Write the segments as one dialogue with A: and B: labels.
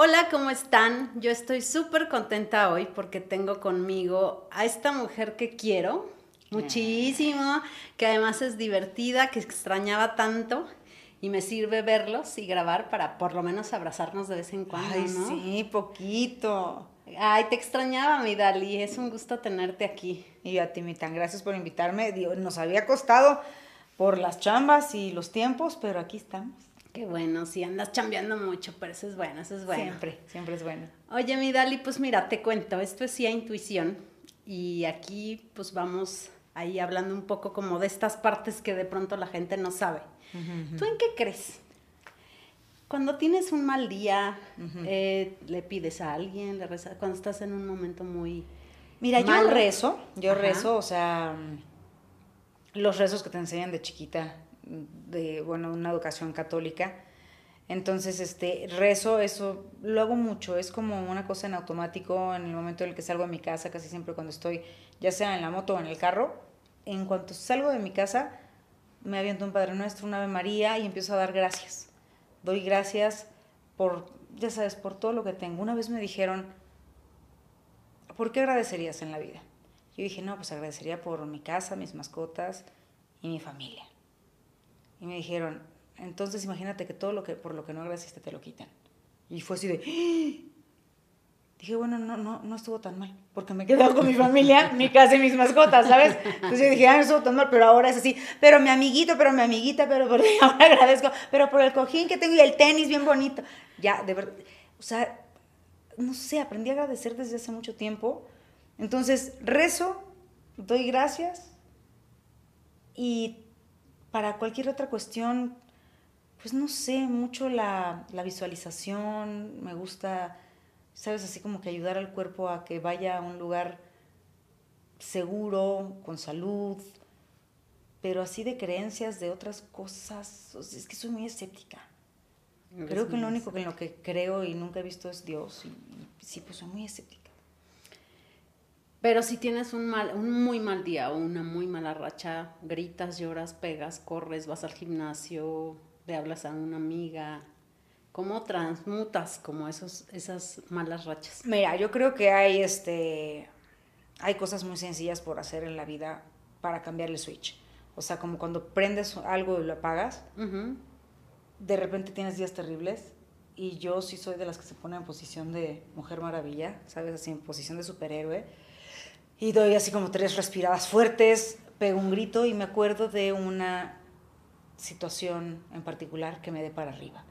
A: Hola, ¿cómo están? Yo estoy súper contenta hoy porque tengo conmigo a esta mujer que quiero muchísimo, que además es divertida, que extrañaba tanto y me sirve verlos y grabar para por lo menos abrazarnos de vez en cuando,
B: Ay,
A: ¿no?
B: sí, poquito.
A: Ay, te extrañaba, mi Dali, es un gusto tenerte aquí.
B: Y a ti, mi tan, gracias por invitarme. Digo, nos había costado por las chambas y los tiempos, pero aquí estamos.
A: Qué bueno, sí, andas chambeando mucho, pero eso es bueno, eso es bueno.
B: Siempre, siempre es bueno.
A: Oye, mi Dali, pues mira, te cuento, esto es sí a intuición y aquí pues vamos ahí hablando un poco como de estas partes que de pronto la gente no sabe. ¿Tú en qué crees? Cuando tienes un mal día, eh, le pides a alguien, le rezas, cuando estás en un momento muy...
B: Mira, yo
A: malo.
B: rezo, yo
A: Ajá.
B: rezo, o sea, los rezos que te enseñan de chiquita, de, bueno, una educación católica. Entonces, este, rezo, eso lo hago mucho, es como una cosa en automático en el momento en el que salgo de mi casa, casi siempre cuando estoy, ya sea en la moto o en el carro, en cuanto salgo de mi casa, me aviento un Padre Nuestro, una Ave María y empiezo a dar gracias. Doy gracias por, ya sabes, por todo lo que tengo. Una vez me dijeron, ¿por qué agradecerías en la vida? Yo dije, no, pues agradecería por mi casa, mis mascotas y mi familia. Y me dijeron, entonces imagínate que todo lo que por lo que no agradeciste te lo quitan. Y fue así de, ¡Ah! dije, bueno, no, no, no estuvo tan mal, porque me he quedado con mi familia, mi casa y mis mascotas, ¿sabes? Entonces yo dije, ah, no estuvo tan mal, pero ahora es así, pero mi amiguito, pero mi amiguita, pero por ahora agradezco, pero por el cojín que tengo y el tenis bien bonito. Ya, de verdad, o sea, no sé, aprendí a agradecer desde hace mucho tiempo. Entonces, rezo, doy gracias y para cualquier otra cuestión, pues no sé, mucho la, la visualización, me gusta, sabes, así como que ayudar al cuerpo a que vaya a un lugar seguro, con salud, pero así de creencias de otras cosas, o sea, es que soy muy escéptica. Creo que lo único que en lo que creo y nunca he visto es Dios. Y, y sí, pues soy muy escéptica.
A: Pero si tienes un, mal, un muy mal día o una muy mala racha, gritas, lloras, pegas, corres, vas al gimnasio, le hablas a una amiga, ¿cómo transmutas como esos, esas malas rachas?
B: Mira, yo creo que hay este hay cosas muy sencillas por hacer en la vida para cambiar el switch. O sea, como cuando prendes algo y lo apagas, de repente tienes días terribles y yo sí soy de las que se pone en posición de mujer maravilla, ¿sabes? Así en posición de superhéroe. Y doy así como tres respiradas fuertes, pego un grito y me acuerdo de una situación en particular que me dé para arriba.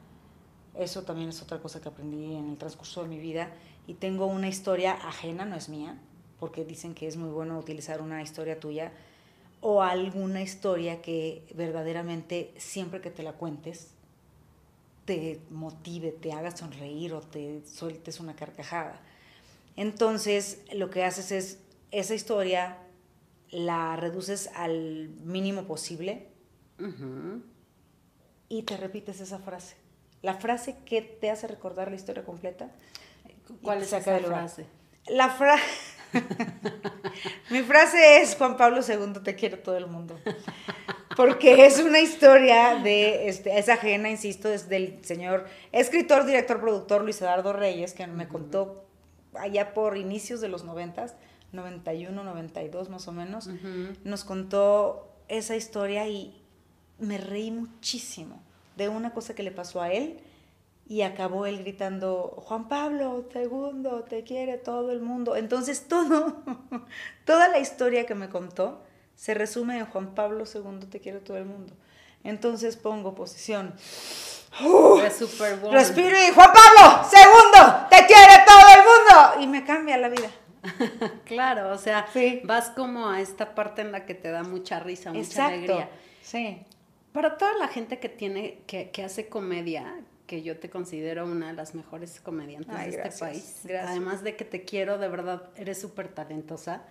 B: Eso también es otra cosa que aprendí en el transcurso de mi vida y tengo una historia ajena, no es mía, porque dicen que es muy bueno utilizar una historia tuya o alguna historia que verdaderamente siempre que te la cuentes te motive, te haga sonreír o te sueltes una carcajada. Entonces, lo que haces es esa historia la reduces al mínimo posible y te repites esa frase. La frase que te hace recordar la historia completa.
A: ¿Cuál es esa frase?
B: La frase... Mi frase es Juan Pablo II, te quiere todo el mundo. Porque es una historia de, este, es ajena, insisto, es del señor escritor, director, productor Luis Eduardo Reyes, que me contó allá por inicios de los noventas, 91, 92 más o menos, nos contó esa historia y me reí muchísimo de una cosa que le pasó a él y acabó él gritando, Juan Pablo, segundo, te quiere todo el mundo. Entonces todo, toda la historia que me contó se resume en Juan Pablo II, te quiere todo el mundo. Entonces pongo posición.
A: Bueno.
B: Respiro y Juan Pablo, segundo, te quiere todo el mundo. Y me cambia la vida.
A: Claro, o sea,
B: Sí.
A: vas como a esta parte en la que te da mucha risa, mucha
B: Exacto.
A: alegría.
B: Sí.
A: Para toda la gente que tiene, que, que hace comedia, que yo te considero una de las mejores comediantes
B: Ay,
A: de este
B: gracias,
A: país,
B: gracias.
A: además de que te quiero, de verdad, eres súper talentosa.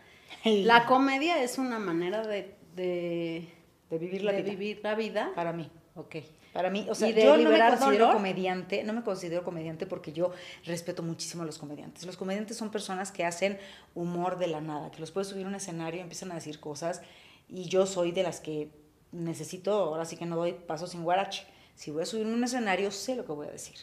B: Ay.
A: La comedia es una manera de, de,
B: De vivir la
A: de
B: vida.
A: vivir la vida.
B: Para mí.
A: Ok.
B: Para mí, o sea,
A: ¿Y de
B: yo no me considero comediante, no me considero comediante porque yo respeto muchísimo a los comediantes. Los comediantes son personas que hacen humor de la nada, que los puedes subir a un escenario y empiezan a decir cosas y yo soy de las que necesito, ahora sí que no doy paso sin guarache. Si voy a subir a un escenario, sé lo que voy a decir.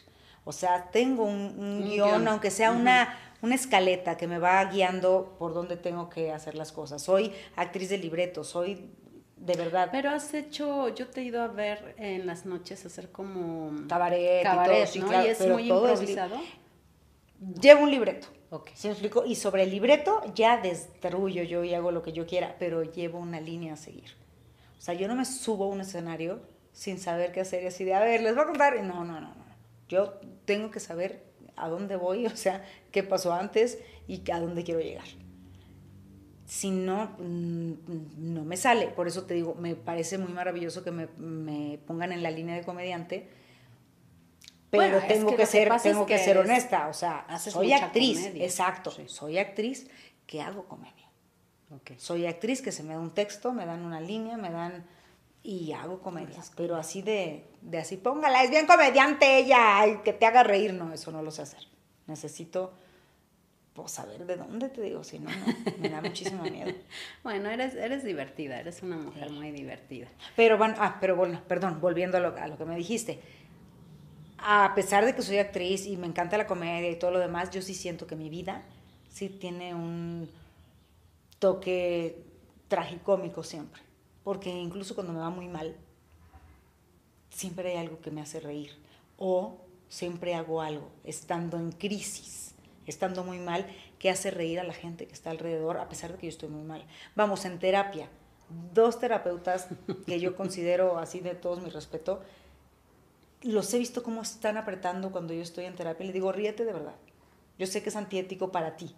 B: O sea, tengo un, guion, aunque sea una, una escaleta que me va guiando por dónde tengo que hacer las cosas. Soy actriz de libreto, soy de verdad.
A: Pero has hecho, yo te he ido a ver en las noches hacer como
B: cabaret,
A: cabaret y, todo, ¿no? y es muy improvisado.
B: Llevo un libreto. Okay. ¿Sí me explico? Y sobre el libreto ya destruyo yo y hago lo que yo quiera, pero llevo una línea a seguir. O sea, yo no me subo a un escenario sin saber qué hacer y así de, a ver, les voy a contar. No, no, no, no. Yo tengo que saber a dónde voy, o sea, qué pasó antes y a dónde quiero llegar. Si no, mm, no me sale. Por eso te digo, me parece muy maravilloso que me, me pongan en la línea de comediante pero tengo que, ser tengo que, ser honesta, o sea, soy actriz, exacto, soy actriz que hago comedia. Soy actriz que se me da un texto, me dan una línea, me dan y hago comedias, pero así de, de así póngala, es bien comediante ella, y que te haga reír, no, eso no lo sé hacer. Necesito pues saber de dónde te digo, si no, no me da muchísimo miedo.
A: bueno, eres, eres divertida, eres una mujer muy divertida.
B: Pero bueno, ah, pero bueno, perdón, volviendo a lo, a lo que me dijiste a pesar de que soy actriz y me encanta la comedia y todo lo demás, yo sí siento que mi vida sí tiene un toque tragicómico siempre. Porque incluso cuando me va muy mal, siempre hay algo que me hace reír. O siempre hago algo, estando en crisis, estando muy mal, que hace reír a la gente que está alrededor, a pesar de que yo estoy muy mal. Vamos, en terapia, dos terapeutas que yo considero así de todos mi respeto, los he visto cómo están apretando cuando yo estoy en terapia. Le digo, ríete de verdad. Yo sé que es antiético para ti,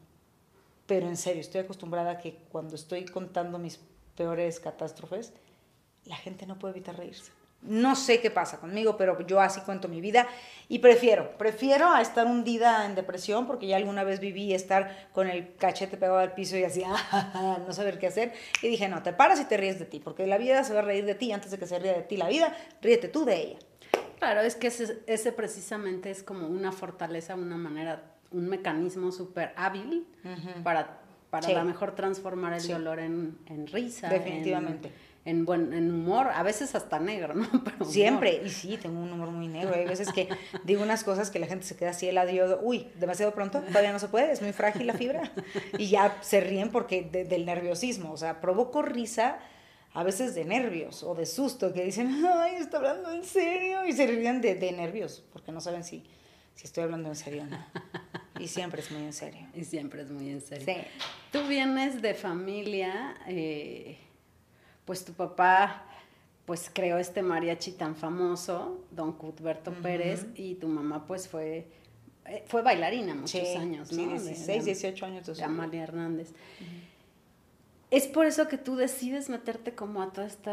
B: pero en serio, estoy acostumbrada a que cuando estoy contando mis peores catástrofes, la gente no puede evitar reírse. No sé qué pasa conmigo, pero yo así cuento mi vida y prefiero, prefiero a estar hundida en depresión porque ya alguna vez viví estar con el cachete pegado al piso y así, ah, no saber qué hacer. Y dije, no, te paras y te ríes de ti, porque la vida se va a reír de ti antes de que se ríe de ti la vida, ríete tú de ella.
A: Claro, es que ese, precisamente es como una fortaleza, una manera, un mecanismo súper hábil para, para a lo mejor transformar el dolor en, risa.
B: Definitivamente.
A: En, buen, en humor, a veces hasta negro, ¿no?
B: Siempre, y sí, tengo un humor muy negro. Hay veces que digo unas cosas que la gente se queda así helado, uy, demasiado pronto, todavía no se puede, es muy frágil la fibra. Y ya se ríen porque del nerviosismo, o sea, provoco risa a veces de nervios o de susto, que dicen, ay, está hablando en serio, y se ríen de, de nervios, porque no saben si, si estoy hablando en serio o no. Y siempre es muy en serio.
A: Y siempre es muy en serio. Sí. Tú vienes de familia, eh, pues tu papá pues creó este mariachi tan famoso, Don Cuthberto Pérez, y tu mamá pues fue, eh, fue bailarina muchos años, ¿no?
B: Sí, 16, 18 años.
A: De Amalia Hernández. Es por eso que tú decides meterte como a todo este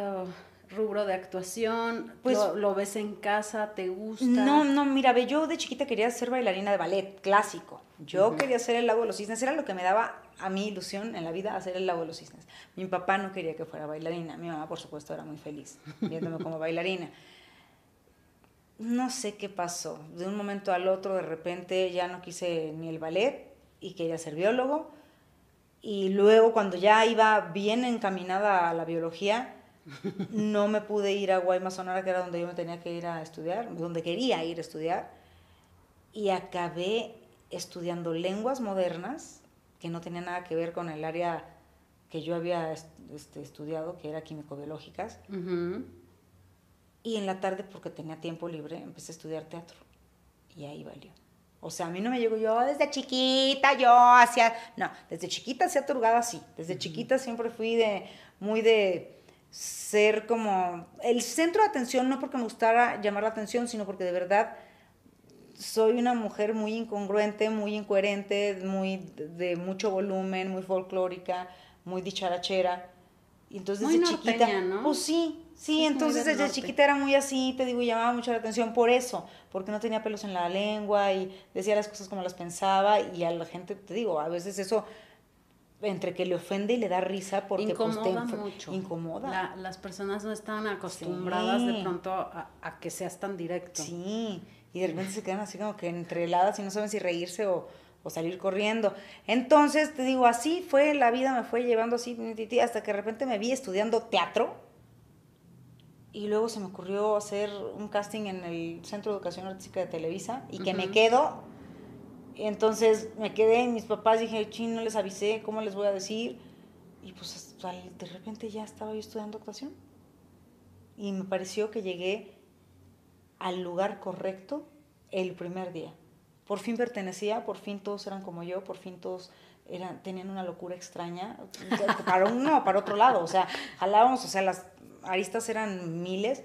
A: rubro de actuación, pues lo, ves en casa, te gusta.
B: No, no, mira, ve, yo de chiquita quería ser bailarina de ballet clásico. Yo quería ser el lago de los cisnes, era lo que me daba a mi ilusión en la vida hacer el lago de los cisnes. Mi papá no quería que fuera bailarina, mi mamá por supuesto era muy feliz viéndome como bailarina. No sé qué pasó, de un momento al otro de repente ya no quise ni el ballet y quería ser biólogo y luego cuando ya iba bien encaminada a la biología, no me pude ir a Guaymas, Sonora, que era donde yo me tenía que ir a estudiar, donde quería ir a estudiar, y acabé estudiando lenguas modernas, que no tenía nada que ver con el área que yo había este, estudiado, que era químico-biológicas. Y en la tarde, porque tenía tiempo libre, empecé a estudiar teatro. Y ahí valió. O sea, a mí no me llegó yo desde chiquita, yo hacía, no, desde chiquita hacía turgada así, desde chiquita siempre fui de, muy de ser como el centro de atención, no porque me gustara llamar la atención, sino porque de verdad soy una mujer muy incongruente, muy incoherente, muy de mucho volumen, muy folclórica, muy dicharachera. Y entonces
A: desde chiquita,
B: ¿no? pues sí, Sí, entonces desde chiquita era muy así, te digo, y llamaba mucho la atención por eso, porque no tenía pelos en la lengua y decía las cosas como las pensaba y a la gente, te digo, a veces eso entre que le ofende y le da risa porque
A: pues, incomoda mucho.
B: Incomoda.
A: las personas no están acostumbradas de pronto a, que seas tan directo.
B: Sí, y de repente se quedan así como que entreladas y no saben si reírse o, o salir corriendo. Entonces, te digo, así fue, la vida me fue llevando así hasta que de repente me vi estudiando teatro y luego se me ocurrió hacer un casting en el Centro de Educación Artística de Televisa y que me quedo. Entonces me quedé mis papás dije, ching, no les avisé, ¿cómo les voy a decir? Y pues de repente ya estaba yo estudiando actuación. Y me pareció que llegué al lugar correcto el primer día. Por fin pertenecía, por fin todos eran como yo, por fin todos eran, tenían una locura extraña, para uno para otro lado, o sea, jalábamos, o sea, las aristas eran miles,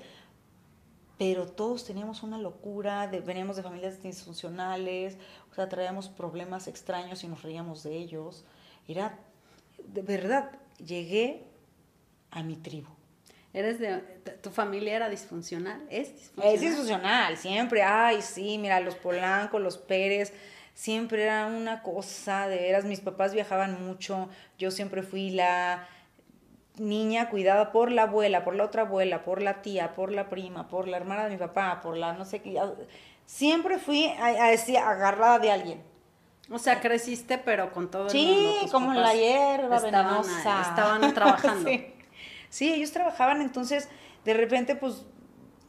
B: pero todos teníamos una locura, veníamos de familias disfuncionales, o sea, traíamos problemas extraños y nos reíamos de ellos. Era, de verdad, llegué a mi tribu.
A: ¿Eres de, tu familia era disfuncional? ¿Es disfuncional?
B: Es disfuncional, siempre, ay, sí, mira, los Polanco, los Pérez, siempre era una cosa, de veras, mis papás viajaban mucho, yo siempre fui la niña cuidada por la abuela, por la otra abuela, por la tía, por la prima, por la hermana de mi papá, por la no sé qué. Siempre fui a, agarrada de alguien.
A: O sea, creciste, pero con todo el
B: sí, como la hierba estaban, venenosa.
A: Estaban trabajando.
B: sí. sí, ellos trabajaban, entonces, de repente, pues,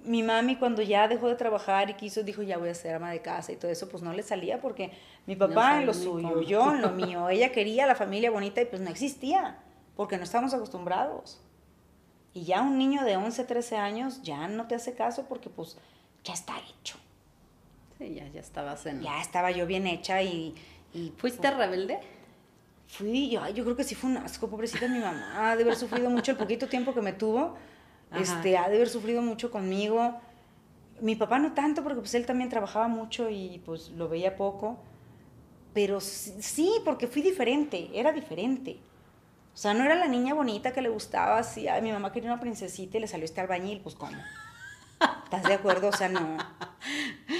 B: mi mami cuando ya dejó de trabajar y quiso, dijo, ya voy a ser ama de casa y todo eso, pues no le salía porque mi papá en lo suyo, yo en lo mío, ella quería la familia bonita y pues no existía porque no estamos acostumbrados. Y ya un niño de 11, 13 años ya no te hace caso porque pues ya está hecho.
A: Sí, ya, ya estabas en...
B: Ya estaba yo bien hecha y...
A: ¿Fuiste rebelde?
B: Fui, yo, yo creo que sí fue un asco, pobrecita mi mamá, ha de haber sufrido mucho el poquito tiempo que me tuvo, este, ha de haber sufrido mucho conmigo. Mi papá no tanto, porque pues él también trabajaba mucho y pues lo veía poco, pero sí, porque fui diferente, era diferente. O sea, no era la niña bonita que le gustaba así. Ay, mi mamá quería una princesita y le salió este albañil, pues ¿cómo? ¿Estás de acuerdo? O sea, no.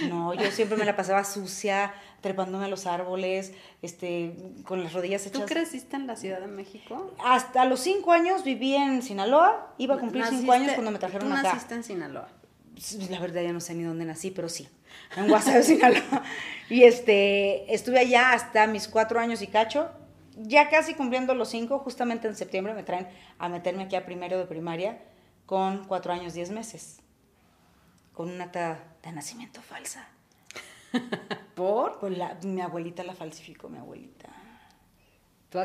B: No, yo siempre me la pasaba sucia, trepándome a los árboles, este, con las rodillas hechas.
A: ¿Tú creciste en la Ciudad de México?
B: Hasta los cinco años viví en Sinaloa, iba a cumplir cinco años cuando me trajeron
A: ¿tú
B: acá.
A: naciste en Sinaloa?
B: La verdad ya no sé ni dónde nací, pero sí, en Guasave, Sinaloa. Y este, estuve allá hasta mis cuatro años y cacho, ya casi cumpliendo los cinco, justamente en septiembre me traen a meterme aquí a primero de primaria con cuatro años, diez meses, con una acta de nacimiento falsa.
A: ¿Por?
B: Pues mi abuelita la falsificó, mi abuelita.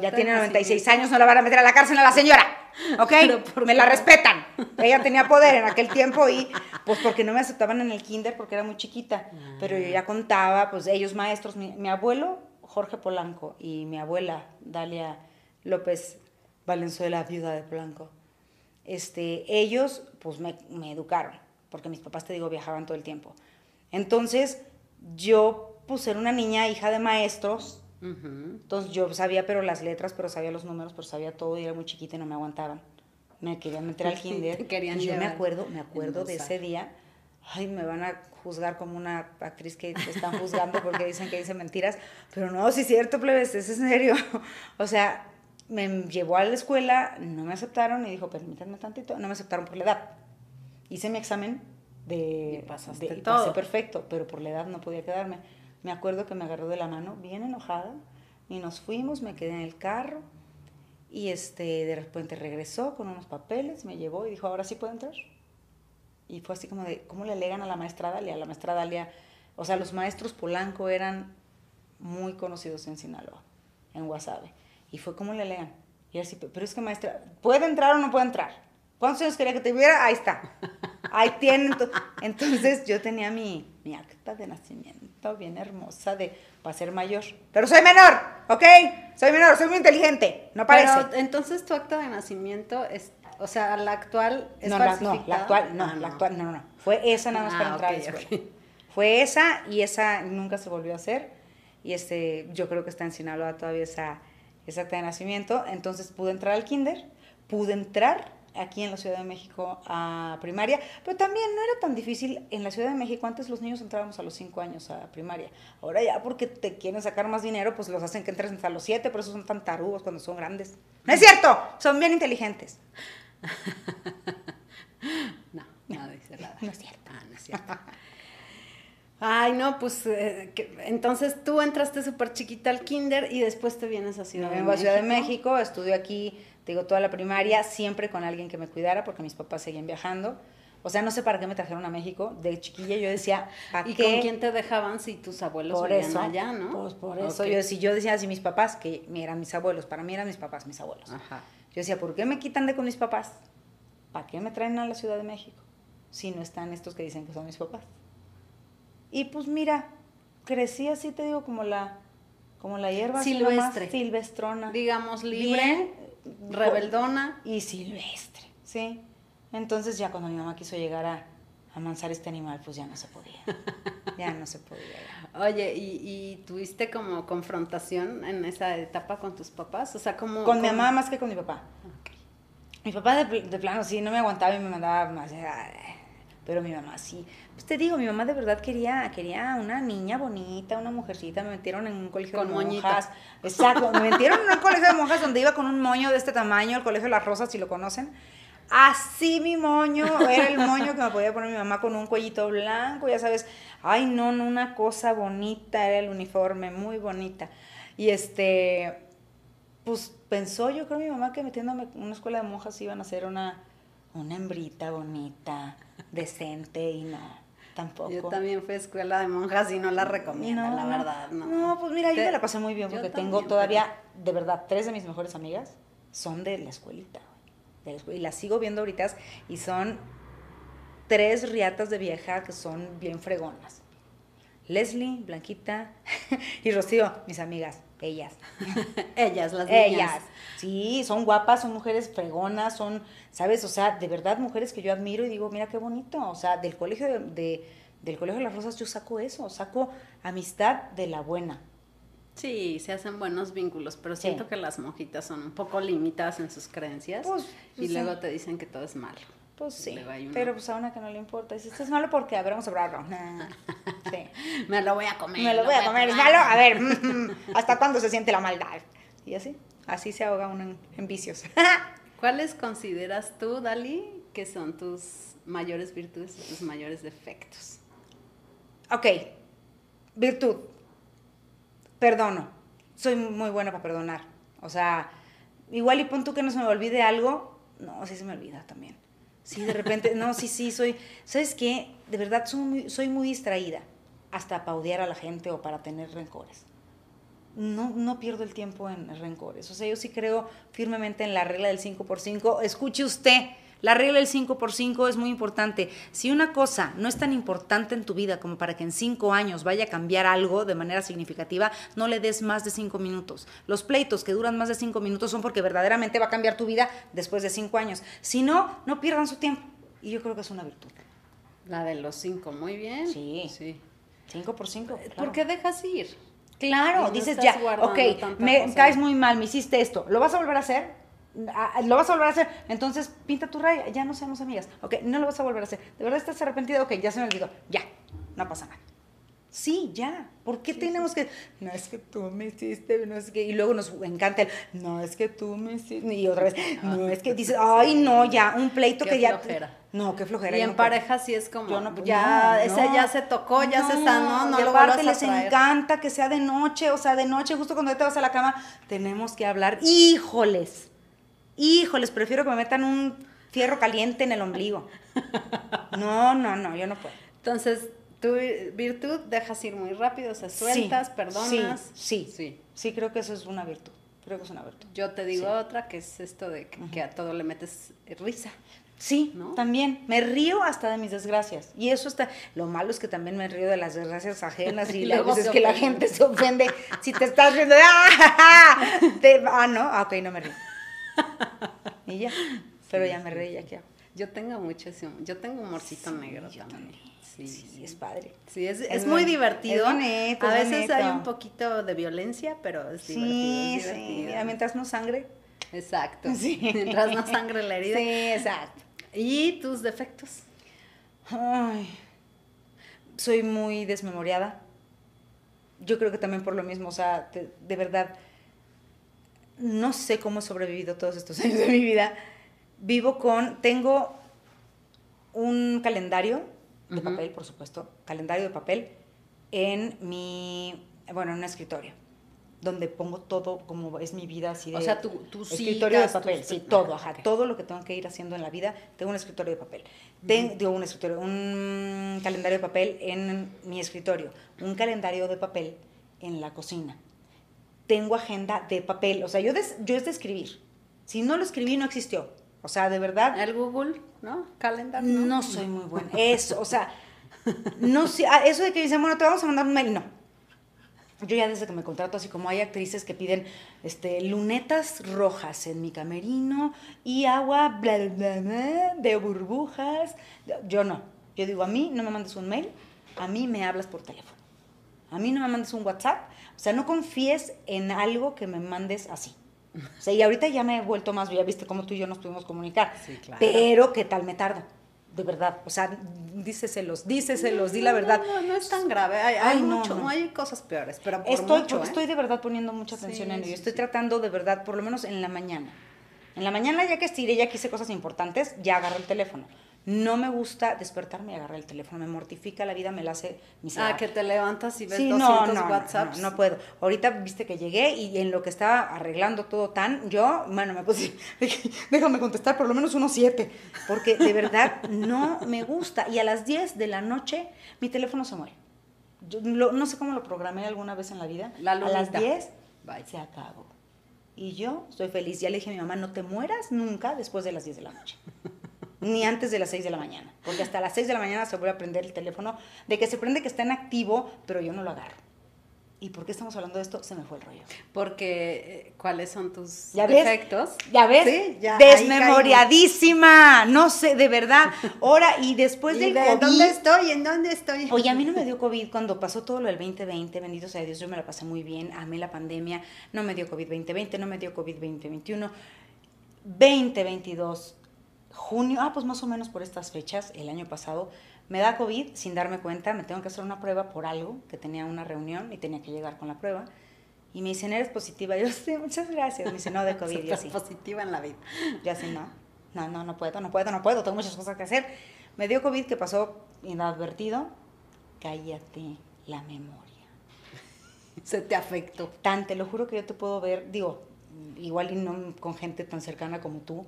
B: Ya tiene 96 años, no la van a meter a la cárcel a la señora, ¿ok? Me la respetan. Ella tenía poder en aquel tiempo y pues porque no me aceptaban en el kinder porque era muy chiquita. Pero yo ya contaba, pues ellos maestros, mi abuelo Jorge Polanco y mi abuela, Dalia López Valenzuela, viuda de Polanco, este, ellos pues me, educaron, porque mis papás, te digo, viajaban todo el tiempo. Entonces, yo pues era una niña hija de maestros, entonces yo sabía pero las letras, pero sabía los números, pero sabía todo y era muy chiquita y no me aguantaban. Me querían meter al kinder.
A: Querían y
B: yo me acuerdo, me acuerdo de ese día ay, me van a juzgar como una actriz que están juzgando porque dicen que dice mentiras, pero no, si es cierto, plebes, es en serio. O sea, me llevó a la escuela, no me aceptaron y dijo, permítanme tantito, no me aceptaron por la edad. Hice mi examen de...
A: Y pasaste
B: de,
A: todo.
B: Pasé perfecto, pero por la edad no podía quedarme. Me acuerdo que me agarró de la mano, bien enojada, y nos fuimos, me quedé en el carro, y este, de repente regresó con unos papeles, me llevó y dijo, ahora sí puedo entrar. Y fue así como de, ¿cómo le alegan a la maestra Dalia? La maestra Dalia, o sea, los maestros Polanco eran muy conocidos en Sinaloa, en Guasave. Y fue como le alegan. Y así, pero es que maestra, ¿puede entrar o no puede entrar? ¿Cuántos años quería que tuviera? Ahí está. Ahí tienen. Entonces yo tenía mi, mi acta de nacimiento bien hermosa de para ser mayor. Pero soy menor, ¿ok? Soy menor, soy muy inteligente. No parece.
A: Pero entonces tu acta de nacimiento es o sea, la actual es
B: no, la, no, la actual, no, ah, la actual, no, no, Fue esa nada más para ah, entrar Fue esa y esa nunca se volvió a hacer. Y este, yo creo que está en Sinaloa todavía esa, esa acta de nacimiento. Entonces pude entrar al kinder, pude entrar aquí en la Ciudad de México a primaria, pero también no era tan difícil en la Ciudad de México. Antes los niños entrábamos a los 5 años a primaria. Ahora ya porque te quieren sacar más dinero, pues los hacen que entres hasta los 7, por eso son tan tarudos cuando son grandes. No es cierto, son bien inteligentes.
A: No, no dice nada.
B: No es cierto.
A: Ah, no es cierto. Ay, no, pues eh, entonces tú entraste súper chiquita al kinder y después te vienes a Ciudad
B: de México. a Ciudad de México, estudio aquí, digo, toda la primaria, siempre con alguien que me cuidara porque mis papás seguían viajando. O sea, no sé para qué me trajeron a México. De chiquilla yo decía, ¿para
A: ¿Y
B: qué?
A: con quién te dejaban si tus abuelos
B: por eso,
A: allá, no?
B: Pues por eso.
A: Ok.
B: Yo, si yo decía así mis papás, que eran mis abuelos, para mí eran mis papás, mis abuelos.
A: Ajá.
B: Yo decía, ¿por qué me quitan de con mis papás? ¿Para qué me traen a la Ciudad de México? Si no están estos que dicen que son mis papás. Y pues mira, crecí así, te digo, como la, como la hierba
A: Silvestre.
B: silvestrona.
A: Digamos libre,
B: Bien,
A: rebeldona.
B: y silvestre, ¿sí? Entonces ya cuando mi mamá quiso llegar a amansar este animal, pues ya no se podía. Ya no se podía. ya.
A: Oye, ¿y, y tuviste como confrontación en esa etapa con tus papás? O sea, como...
B: Con mi mamá más que con mi papá. Mi papá de, de plano sí, no me aguantaba y me mandaba más. ay, Pero mi mamá sí. Pues te digo, mi mamá de verdad quería, quería una niña bonita, una mujercita. Me metieron en un colegio
A: Con
B: de monjas. Exacto, me metieron en un colegio de monjas donde iba con un moño de este tamaño, el colegio de las rosas, si lo conocen. Así mi moño, era el moño que me podía poner mi mamá con un cuellito blanco, ya sabes. Ay, no, no, una cosa bonita, era el uniforme, muy bonita. Y este, pues pensó yo creo mi mamá que metiéndome en una escuela de monjas iban a ser una, una hembrita bonita, decente y no, tampoco.
A: Yo también fui a escuela de monjas y no la recomiendo,
B: No,
A: la verdad, no.
B: No, pues mira, yo me la pasé muy bien porque tengo todavía, de verdad, tres de mis mejores amigas son de la escuelita, y las sigo viendo ahorita y son tres riatas de vieja que son bien fregonas. Leslie, Blanquita y Rocío, mis amigas, ellas.
A: Ellas, las niñas.
B: Ellas. Sí, son guapas, son mujeres fregonas, son, ¿sabes? O sea, de verdad mujeres que yo admiro y digo, mira qué bonito. O sea, del colegio de, de- del colegio de las rosas yo saco eso, saco amistad de la buena.
A: Sí, se hacen buenos vínculos, pero
B: Sí.
A: siento que las monjitas son un poco limitadas en sus creencias
B: Pues,
A: y luego te dicen que todo es malo.
B: Pues sí,
A: una-
B: pero pues a una que no le importa. Dice, esto es malo porque, a ver, vamos a probarlo. Nah, Sí.
A: Me lo voy a comer.
B: Me lo voy a comer, es malo. A ver, mm, mm, ¿hasta cuándo se siente la maldad? Y así, así se ahoga uno en, en vicios.
A: ¿Cuáles consideras tú, Dali, que son tus mayores virtudes y tus mayores defectos?
B: ok, virtud. Perdono. Soy muy buena para perdonar. O sea, igual y pon tú que no se me olvide algo. No, sí se me olvida también. Sí, de repente, no, sí, sí, soy, ¿sabes qué? De verdad soy muy, distraída, hasta para odiar a la gente o para tener rencores. No, no pierdo el tiempo en rencores. O sea, yo sí creo firmemente en la regla del 5 por 5 Escuche usted, la regla del 5 por 5 es muy importante. Si una cosa no es tan importante en tu vida como para que en 5 años vaya a cambiar algo de manera significativa, no le des más de 5 minutos. Los pleitos que duran más de 5 minutos son porque verdaderamente va a cambiar tu vida después de 5 años. Si no, no pierdan su tiempo. Y yo creo que es una virtud.
A: La de los cinco, muy bien.
B: Sí.
A: sí.
B: 5 por 5.
A: ¿Por qué dejas ir?
B: Claro,
A: no
B: dices ya, ok, me
A: cosa.
B: caes muy mal, me hiciste esto, ¿lo vas a volver a hacer? Ah, ¿Lo vas a volver a hacer? Entonces pinta tu raya, ya no seamos amigas. Ok, no lo vas a volver a hacer. ¿De verdad estás arrepentida? Ok, ya se me olvidó. Ya, no pasa nada. Sí, ya. ¿Por qué tenemos que.? No es que tú me hiciste, no es que. Y luego nos encanta el. No es que tú me hiciste. Y otra vez. No es que dices. Ay, no, ya. Un pleito
A: Qué
B: que ya.
A: flojera.
B: No, qué flojera.
A: Y en
B: no puedo.
A: pareja sí es como,
B: Yo no,
A: ya,
B: no, no.
A: ya se tocó, ya se sanó, no
B: y
A: lo
B: aparte
A: a
B: les encanta que sea de noche, o sea, de noche, justo cuando te vas a la cama, tenemos que hablar. Híjoles, híjoles, prefiero que me metan un fierro caliente en el ombligo. No, no, no, yo no puedo.
A: Entonces, tu virtud dejas ir muy rápido, o sea, sueltas,
B: Sí,
A: perdonas.
B: Sí, sí,
A: Sí.
B: sí, creo que eso es una virtud. Creo que es una virtud.
A: Yo te digo
B: Sí.
A: otra que es esto de que, que a todo le metes risa.
B: Sí,
A: ¿No?
B: también. Me río hasta de mis desgracias. Y eso está. Lo malo es que también me río de las desgracias ajenas y,
A: Y
B: luego es
A: se
B: que la gente se ofende. si te estás riendo, ¡ah! Te- ah, no, ah, ok, no me río. Y ya. Pero ya me reí, ya hago.
A: Yo tengo mucho ese, yo tengo humorcito
B: Sí,
A: negro también.
B: también.
A: Sí,
B: Sí,
A: sí.
B: es padre.
A: Sí, es,
B: Es
A: es muy divertido.
B: es bonito,
A: a
B: es
A: veces hay un poquito de violencia, pero es
B: Sí,
A: divertido.
B: sí.
A: divertido.
B: Mira, mientras no sangre.
A: Exacto.
B: Sí.
A: Mientras no sangre la herida.
B: Sí, exacto.
A: ¿Y tus defectos?
B: Ay, soy muy desmemoriada. Yo creo que también por lo mismo, o sea, te- de verdad, no sé cómo he sobrevivido todos estos años de mi vida. Vivo con, tengo un calendario de papel, por supuesto, calendario de papel en mi, bueno, en un escritorio. donde pongo todo como es mi vida así de
A: o sea tu, tu
B: escritorio de papel sí todo ajá todo lo que tengo que ir haciendo en la vida tengo un escritorio de papel tengo un escritorio un calendario de papel en mi escritorio un calendario de papel en la cocina tengo agenda de papel o sea yo yo es de escribir si no lo escribí no existió o sea de verdad
A: el Google no calendario
B: no, no soy muy buena eso o sea no sé ah, eso de que dicen bueno te vamos a mandar un mail no yo ya desde que me contrato, así como hay actrices que piden este, lunetas rojas en mi camerino y agua bla, bla, bla, de burbujas. Yo no. Yo digo, a mí no me mandes un mail, a mí me hablas por teléfono. A mí no me mandes un WhatsApp. O sea, no confíes en algo que me mandes así. O sea, y ahorita ya me he vuelto más, ya viste cómo tú y yo nos pudimos comunicar. Sí, claro. Pero, ¿qué tal me tardo? de verdad, o sea, díceselos, díceselos, di la verdad.
A: No, no, es tan grave, hay, hay mucho, no, hay cosas peores, pero por
B: estoy,
A: mucho, ¿eh?
B: estoy de verdad poniendo mucha atención en ello, estoy tratando de verdad, por lo menos en la mañana. En la mañana ya que estiré, ya que hice cosas importantes, ya agarro el teléfono. No me gusta despertarme y agarrar el teléfono, me mortifica la vida, me la hace
A: miserable. Ah, que te levantas y ves sí, 200 no, no, WhatsApps.
B: No, no, puedo. Ahorita viste que llegué y en lo que estaba arreglando todo tan, yo, bueno, me puse, déjame contestar por lo menos unos siete, porque de verdad no me gusta. Y a las 10 de la noche mi teléfono se muere. Yo no sé cómo lo programé alguna vez en la vida. a las 10 se acabó. Y yo estoy feliz. Ya le dije a mi mamá, no te mueras nunca después de las 10 de la noche ni antes de las 6 de la mañana, porque hasta las 6 de la mañana se vuelve a prender el teléfono, de que se prende que está en activo, pero yo no lo agarro. ¿Y por qué estamos hablando de esto? Se me fue el rollo.
A: Porque, eh, ¿cuáles son tus
B: ¿Ya
A: defectos?
B: ¿Ya ves? ¿Sí? Ya, Desmemoriadísima. No sé, de verdad. Ahora, y después del
A: de ¿Dónde estoy? ¿En dónde estoy?
B: Oye, a mí no me dio COVID cuando pasó todo lo del 2020. Bendito sea Dios, yo me la pasé muy bien. Amé la pandemia. No me dio COVID 2020, no me dio COVID 2021. 2022 junio, ah, pues más o menos por estas fechas, el año pasado, me da COVID sin darme cuenta, me tengo que hacer una prueba por algo, que tenía una reunión y tenía que llegar con la prueba. Y me dicen, ¿eres positiva? Yo, sí, muchas gracias. Me dice, no, de COVID. Yo
A: sí. positiva en la vida.
B: Yo así, no, no, no, no puedo, no puedo, no puedo, tengo muchas cosas que hacer. Me dio COVID que pasó inadvertido. Cállate la memoria.
A: Se te afectó.
B: Tan, te lo juro que yo te puedo ver, digo, igual y no con gente tan cercana como tú,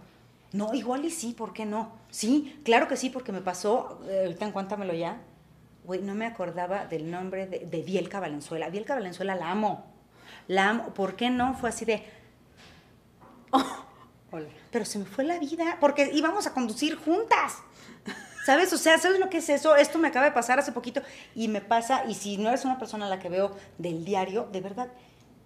B: no, igual y sí, ¿por qué no? Sí, claro que sí, porque me pasó, eh, ahorita en cuéntamelo ya, güey, no me acordaba del nombre de, de Bielka Valenzuela. Bielka Valenzuela la amo, la amo. ¿Por qué no? Fue así de... Oh, pero se me fue la vida, porque íbamos a conducir juntas. ¿Sabes? O sea, ¿sabes lo que es eso? Esto me acaba de pasar hace poquito y me pasa, y si no eres una persona a la que veo del diario, de verdad,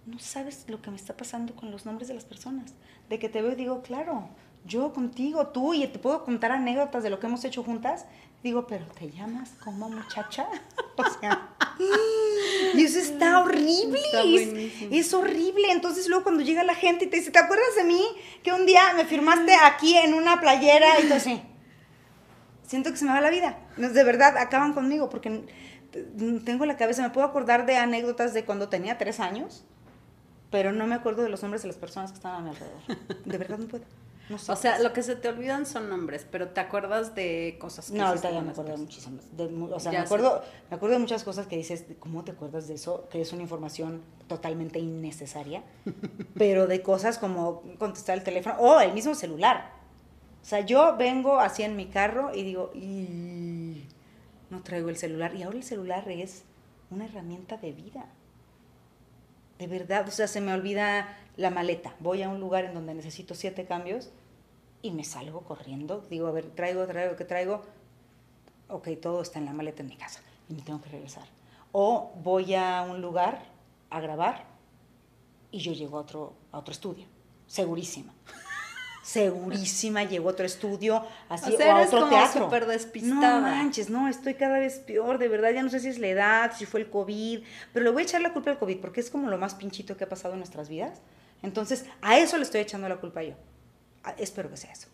B: no sabes lo que me está pasando con los nombres de las personas. De que te veo y digo, claro, yo contigo, tú, y te puedo contar anécdotas de lo que hemos hecho juntas. Digo, pero te llamas como muchacha. O sea, y eso está horrible. es, horrible. Entonces luego cuando llega la gente y te dice, ¿te acuerdas de mí? Que un día me firmaste aquí en una playera y todo así. Siento que se me va la vida. De verdad, acaban conmigo porque tengo la cabeza, me puedo acordar de anécdotas de cuando tenía tres años, pero no me acuerdo de los nombres de las personas que estaban a mi alrededor. De verdad no puedo
A: o sea, lo que se te olvidan son nombres, pero te acuerdas de cosas
B: que No, ahorita ya me acuerdo de muchísimas. o sea, me acuerdo, me acuerdo de muchas cosas que dices, ¿cómo te acuerdas de eso? Que es una información totalmente innecesaria, pero de cosas como contestar el teléfono o el mismo celular. O sea, yo vengo así en mi carro y digo, y no traigo el celular. Y ahora el celular es una herramienta de vida. De verdad, o sea, se me olvida la maleta. Voy a un lugar en donde necesito siete cambios y me salgo corriendo. Digo, a ver, traigo, traigo, ¿qué traigo? Ok, todo está en la maleta en mi casa y me tengo que regresar. O voy a un lugar a grabar y yo llego a otro, a otro estudio, segurísima. Segurísima, llego a otro estudio, así, o, a otro teatro.
A: despistada.
B: No manches, no, estoy cada vez peor, de verdad, ya no sé si es la edad, si fue el COVID, pero le voy a echar la culpa al COVID porque es como lo más pinchito que ha pasado en nuestras vidas. Entonces, a eso le estoy echando la culpa yo. Espero que sea eso.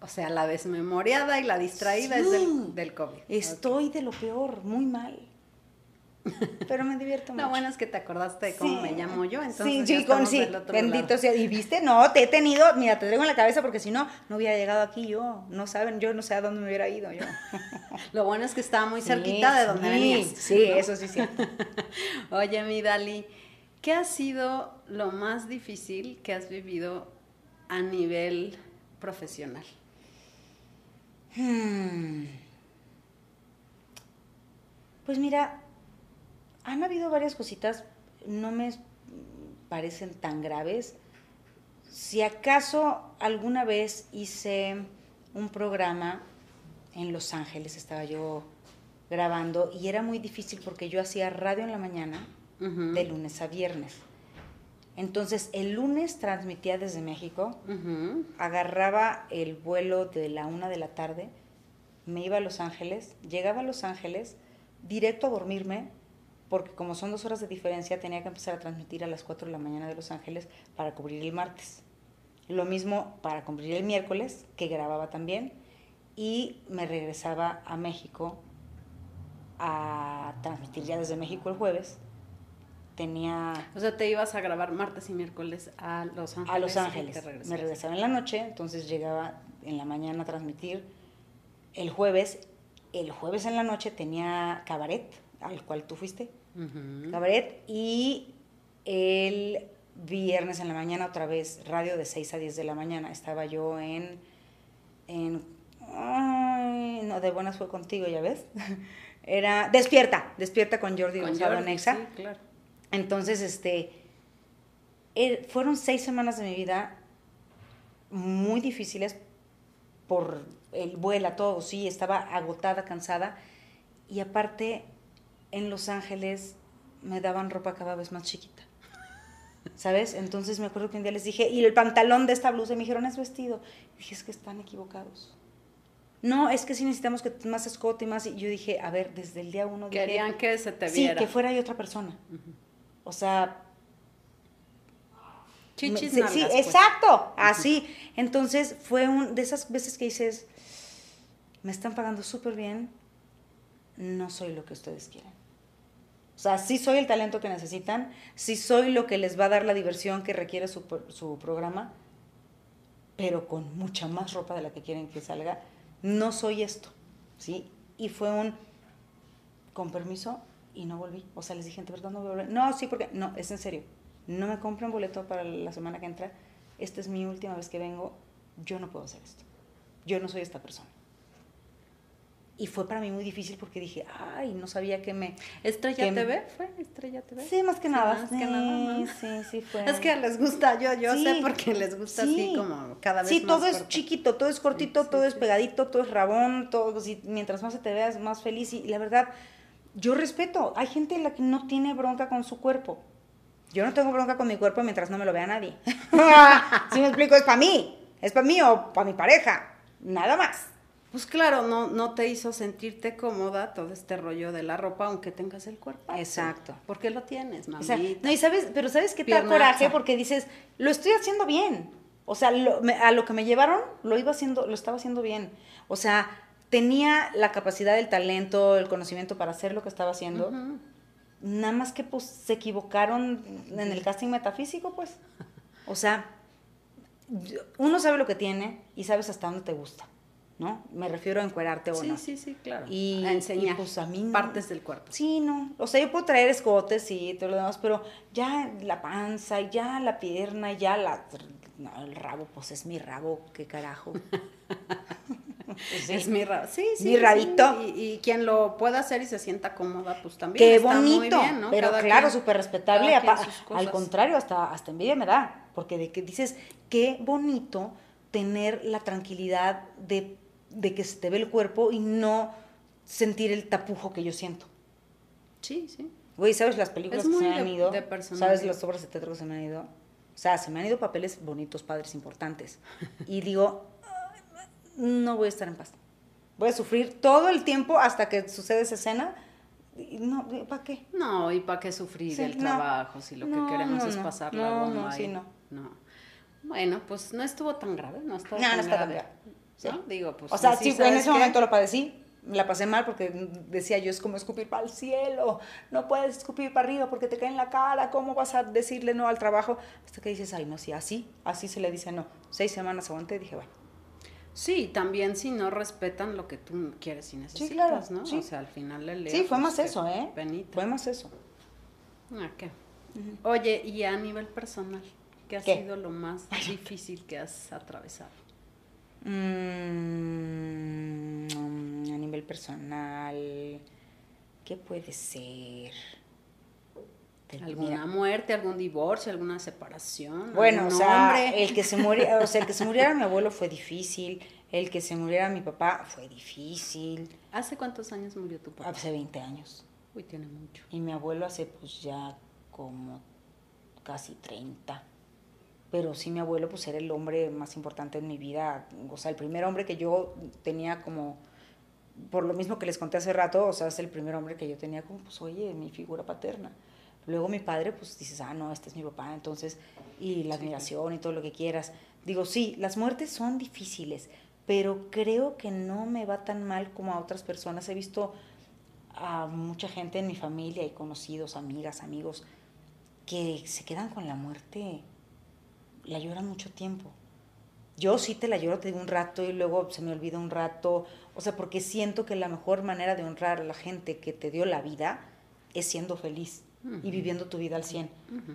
A: O sea, la desmemoriada y la distraída es del, del, COVID.
B: Estoy de lo peor, muy mal. Pero me divierto mucho.
A: Lo bueno es que te acordaste de cómo me llamo yo, entonces.
B: Sí, sí, con, sí. Bendito sea. Y viste, no, te he tenido, mira, te traigo en la cabeza porque si no, no hubiera llegado aquí yo. No saben, yo no sé a dónde me hubiera ido yo.
A: Lo bueno es que estaba muy cerquita de donde venías.
B: Sí, eso sí, sí.
A: Oye, mi Dali, ¿Qué ha sido lo más difícil que has vivido a nivel profesional?
B: Hmm. Pues mira, han habido varias cositas, no me parecen tan graves. Si acaso alguna vez hice un programa en Los Ángeles, estaba yo grabando y era muy difícil porque yo hacía radio en la mañana de lunes a viernes. Entonces el lunes transmitía desde México, agarraba el vuelo de la una de la tarde, me iba a Los Ángeles, llegaba a Los Ángeles, directo a dormirme, porque como son dos horas de diferencia, tenía que empezar a transmitir a las 4 de la mañana de Los Ángeles para cubrir el martes. Lo mismo para cubrir el miércoles, que grababa también, y me regresaba a México a transmitir ya desde México el jueves tenía...
A: O sea, te ibas a grabar martes y miércoles a Los Ángeles.
B: A Los Ángeles. Me regresaba en la noche, entonces llegaba en la mañana a transmitir. El jueves, el jueves en la noche tenía cabaret, al cual tú fuiste. Cabaret. Y el viernes en la mañana otra vez, radio de 6 a 10 de la mañana. Estaba yo en... en no, de buenas fue contigo, ya ves. Era Despierta, Despierta con Jordi con Gonzalo Nexa. Sí, claro. Entonces, este, er, fueron seis semanas de mi vida muy difíciles por el vuelo, todo, sí, estaba agotada, cansada. Y aparte, en Los Ángeles me daban ropa cada vez más chiquita. ¿Sabes? Entonces me acuerdo que un día les dije, y el pantalón de esta blusa, y me dijeron, es vestido. Y dije, es que están equivocados. No, es que sí necesitamos que más escote y más. Y yo dije, a ver, desde el día uno.
A: Querían que se te viera.
B: Sí, que fuera yo otra persona. O sea...
A: Chichis
B: sí, sí, pues. exacto, así. Entonces fue un de esas veces que dices, me están pagando súper bien, no soy lo que ustedes quieren. O sea, sí soy el talento que necesitan, sí soy lo que les va a dar la diversión que requiere su, su programa, pero con mucha más ropa de la que quieren que salga. No soy esto, ¿sí? Y fue un, con permiso, y no volví. O sea, les dije, ¿de verdad no voy a volver? No, sí, porque, no, es en serio. No me compren boleto para la semana que entra. Esta es mi última vez que vengo. Yo no puedo hacer esto. Yo no soy esta persona. Y fue para mí muy difícil porque dije, ay, no sabía que me...
A: ¿Estrella TV fue? ¿Estrella TV?
B: Sí, más que nada.
A: Más que nada.
B: Sí, sí, fue.
A: Es que les gusta, yo, yo sé porque les gusta así como cada vez
B: sí,
A: más
B: todo es chiquito, todo es cortito, todo es pegadito, todo es rabón, todo, mientras más se te veas, más feliz. Y la verdad, yo respeto, hay gente en la que no tiene bronca con su cuerpo. Yo no tengo bronca con mi cuerpo mientras no me lo vea nadie. si me explico, es para mí, es para mí o para mi pareja, nada más.
A: Pues claro, no, no te hizo sentirte cómoda todo este rollo de la ropa, aunque tengas el cuerpo.
B: Exacto.
A: ¿Por qué lo tienes, mamita?
B: O sea, no, y sabes, pero sabes te da coraje porque dices, lo estoy haciendo bien. O sea, a lo que me llevaron, lo iba haciendo, lo estaba haciendo bien. O sea, tenía la capacidad, el talento, el conocimiento para hacer lo que estaba haciendo. Nada más que pues se equivocaron en el casting metafísico, pues. O sea, uno sabe lo que tiene y sabes hasta dónde te gusta, ¿no? Me refiero a encuerarte o no.
A: Sí, sí, sí, claro.
B: Y,
A: a enseñar pues, a mí partes del cuerpo.
B: Sí, no. O sea, yo puedo traer escotes y todo lo demás, pero ya la panza, ya la pierna, ya la... el rabo, pues es mi rabo, qué carajo.
A: Es mi, sí, sí,
B: mi rabito.
A: Y, quien lo pueda hacer y se sienta cómoda, pues también.
B: Qué bonito, pero claro, súper respetable. al contrario, hasta, hasta envidia me da, porque de que dices, qué bonito tener la tranquilidad de, que se te ve el cuerpo y no sentir el tapujo que yo siento.
A: Sí, sí.
B: Güey, ¿sabes las películas que se me han ido? ¿Sabes las obras de teatro que se me han ido? O sea, se me han ido papeles bonitos, padres, importantes. Y digo, no voy a estar en paz. Voy a sufrir todo el tiempo hasta que sucede esa escena. No, ¿para qué?
A: No, ¿y para qué sufrir el trabajo si lo que queremos es pasar la bomba?
B: No, sí, no.
A: No. Bueno, pues no estuvo tan grave, no estuvo
B: tan
A: no
B: está tan grave.
A: Digo, pues.
B: O sea, sí, en ese momento lo padecí, la pasé mal porque decía yo, es como escupir para el cielo, no puedes escupir para arriba porque te cae en la cara, ¿cómo vas a decirle no al trabajo? Hasta que dices, ay, no, sí, así, así se le dice no. Seis semanas aguanté y dije, bueno
A: Sí, también si no respetan lo que tú quieres y necesitas, ¿no? O sea, al final le leo.
B: Sí, fue más eso, ¿eh? Fue más eso.
A: Ah, ¿qué? Oye, y a nivel personal, ¿qué ha sido lo más difícil que has atravesado?
B: Mm, a nivel personal, ¿qué puede ser?
A: ¿Alguna muerte, algún divorcio, alguna separación?
B: Bueno, o sea, el que se muriera, o sea, el que se muriera mi abuelo fue difícil, el que se muriera mi papá fue difícil.
A: ¿Hace cuántos años murió tu papá?
B: Hace 20 años.
A: Uy, tiene mucho.
B: Y mi abuelo hace pues ya como casi 30. Pero sí, mi abuelo pues era el hombre más importante en mi vida. O sea, el primer hombre que yo tenía como, por lo mismo que les conté hace rato, o sea, es el primer hombre que yo tenía como, pues, oye, mi figura paterna. Luego mi padre, pues dices, ah, no, este es mi papá, entonces, y la admiración y todo lo que quieras. Digo, sí, las muertes son difíciles, pero creo que no me va tan mal como a otras personas. He visto a mucha gente en mi familia y conocidos, amigas, amigos, que se quedan con la muerte, la lloran mucho tiempo. Yo sí te la lloro, te digo un rato y luego se me olvida un rato. O sea, porque siento que la mejor manera de honrar a la gente que te dio la vida es siendo feliz y viviendo tu vida al 100.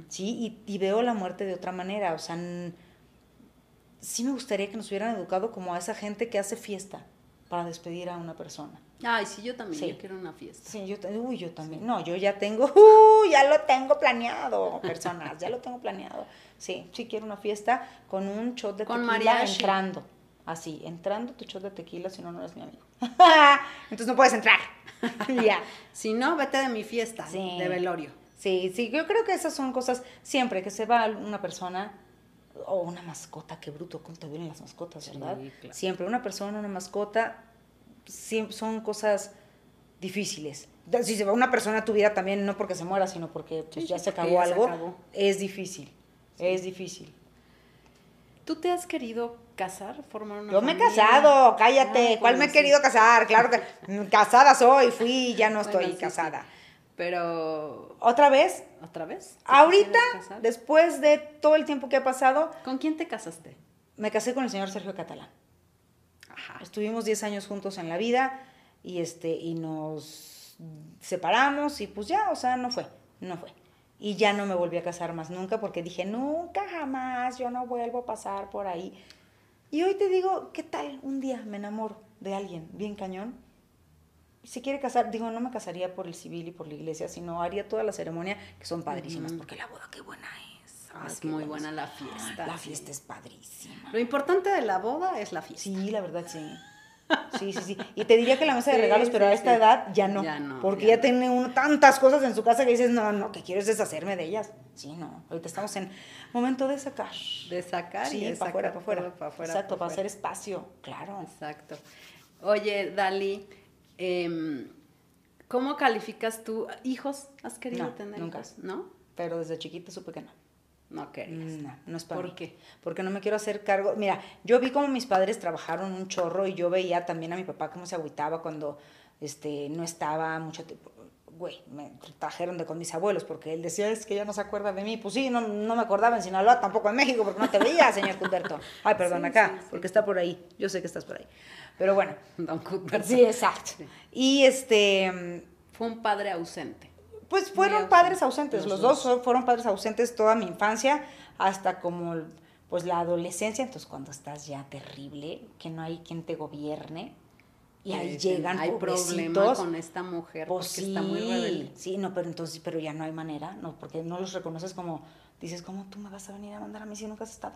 B: ¿Sí? Y, y, veo la muerte de otra manera. O sea, sí me gustaría que nos hubieran educado como a esa gente que hace fiesta para despedir a una persona.
A: Ay, sí, yo también, yo quiero una fiesta.
B: Sí, yo, uy, yo también. No, yo ya tengo, uh, ya lo tengo planeado, personas, ya lo tengo planeado. Sí, sí quiero una fiesta con un shot de con tequila entrando. Así, entrando tu shot de tequila, si no, no eres mi amigo. Entonces no puedes entrar.
A: ya. Si no, vete de mi fiesta, de velorio.
B: Sí, sí, yo creo que esas son cosas, siempre que se va una persona, o una mascota, qué bruto, cómo te vienen las mascotas, ¿verdad? Siempre una persona, una mascota, siempre son cosas difíciles. Si se va una persona a tu vida también, no porque se muera, sino porque pues, ya se acabó algo, es difícil, es difícil.
A: ¿Tú te has querido casar, formar una
B: Yo me he casado, cállate. ¿Cuál me he querido casar? Claro que casada soy, fui, ya no estoy casada.
A: Pero.
B: ¿Otra vez?
A: ¿Otra vez?
B: Ahorita, después de todo el tiempo que ha pasado.
A: ¿Con quién te casaste?
B: Me casé con el señor Sergio Catalán. Ajá. Estuvimos 10 años juntos en la vida y, este, y nos separamos y pues ya, o sea, no fue, no fue. Y ya no me volví a casar más nunca porque dije, nunca jamás, yo no vuelvo a pasar por ahí. Y hoy te digo, ¿qué tal? Un día me enamoro de alguien bien cañón si quiere casar, digo, no me casaría por el civil y por la iglesia, sino haría toda la ceremonia, que son padrísimas, porque la boda qué buena es.
A: Ah, es muy buena la fiesta.
B: la fiesta es padrísima.
A: Lo importante de la boda es la fiesta.
B: Sí, la verdad, sí. Sí, sí, sí. Y te diría que la mesa de regalos, pero a esta edad ya no. porque ya, tiene uno, tantas cosas en su casa que dices, no, no, que quieres deshacerme de ellas. Sí, no. Ahorita estamos en momento de sacar.
A: De sacar
B: sí,
A: y
B: para afuera, para afuera. Exacto, para hacer espacio. Claro.
A: Exacto. Oye, Dali, Em, ¿Cómo calificas tú? ¿Hijos? ¿Has querido tener nunca. hijos? ¿No?
B: Pero desde chiquita supe que no.
A: No querías.
B: No, no es para
A: ¿Por qué?
B: Porque no me quiero hacer cargo. Mira, yo vi como mis padres trabajaron un chorro y yo veía también a mi papá cómo se agüitaba cuando este, no estaba mucho tiempo. Güey, me trajeron de con mis abuelos porque él decía, es que ya no se acuerda de mí. Pues sí, no, no me acordaba en Sinaloa, tampoco en México, porque no te veía, señor Cumberto. Ay, perdón, acá, porque está por ahí. Yo sé que estás por ahí. Pero bueno. Sí, exacto. Y este...
A: Fue un padre ausente.
B: Pues fueron padres ausentes, los, dos. fueron padres ausentes toda mi infancia, hasta como pues la adolescencia, entonces cuando estás ya terrible, que no hay quien te gobierne, y ahí llegan
A: hay problemas con esta mujer pues porque está muy rebelde.
B: Sí, no, pero entonces, pero ya no hay manera, no, porque no los reconoces como, dices, ¿cómo tú me vas a venir a mandar a mí si nunca has estado?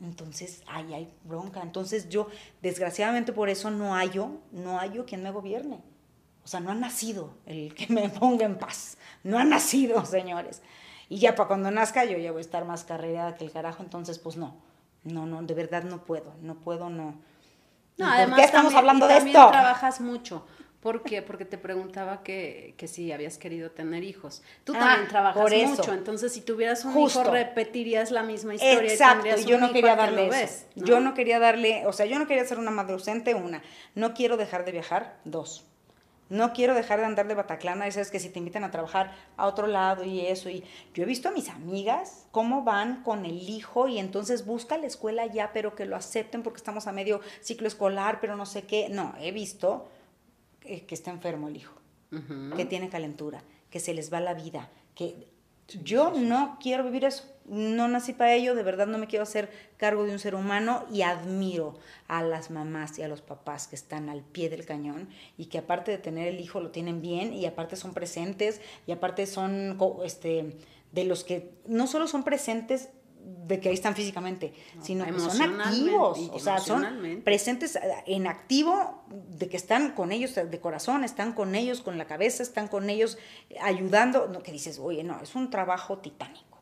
B: Entonces, ahí hay bronca. Entonces yo, desgraciadamente por eso no hallo, no hallo quien me gobierne. O sea, no ha nacido el que me ponga en paz. No ha nacido, señores. Y ya para cuando nazca yo ya voy a estar más carrera que el carajo, entonces pues no. No, no, de verdad no puedo, no puedo, no.
A: No, además, qué estamos hablando de esto? trabajas mucho. ¿Por qué? Porque te preguntaba que, que si habías querido tener hijos. Tú ah, también trabajas mucho, entonces si tuvieras un hijo repetirías la misma historia.
B: Exacto, y yo no quería darle. Yo no quería darle, o sea, yo no quería ser una madre ausente, una. No quiero dejar de viajar, dos. No quiero dejar de andar de Bataclana, esas que si te invitan a trabajar a otro lado y eso. Y yo he visto a mis amigas cómo van con el hijo y entonces busca la escuela ya, pero que lo acepten porque estamos a medio ciclo escolar, pero no sé qué. No, he visto que está enfermo el hijo, que tiene calentura, que se les va la vida, que Yo no quiero vivir eso. No nací para ello, de verdad no me quiero hacer cargo de un ser humano y admiro a las mamás y a los papás que están al pie del cañón y que aparte de tener el hijo lo tienen bien y aparte son presentes y aparte son este, de los que no solo son presentes de que ahí están físicamente, sino que son activos, o sea, son presentes eh, en activo, de que están con ellos de corazón, están con ellos con la cabeza, están con ellos ayudando, no que dices, oye, no, es un trabajo titánico.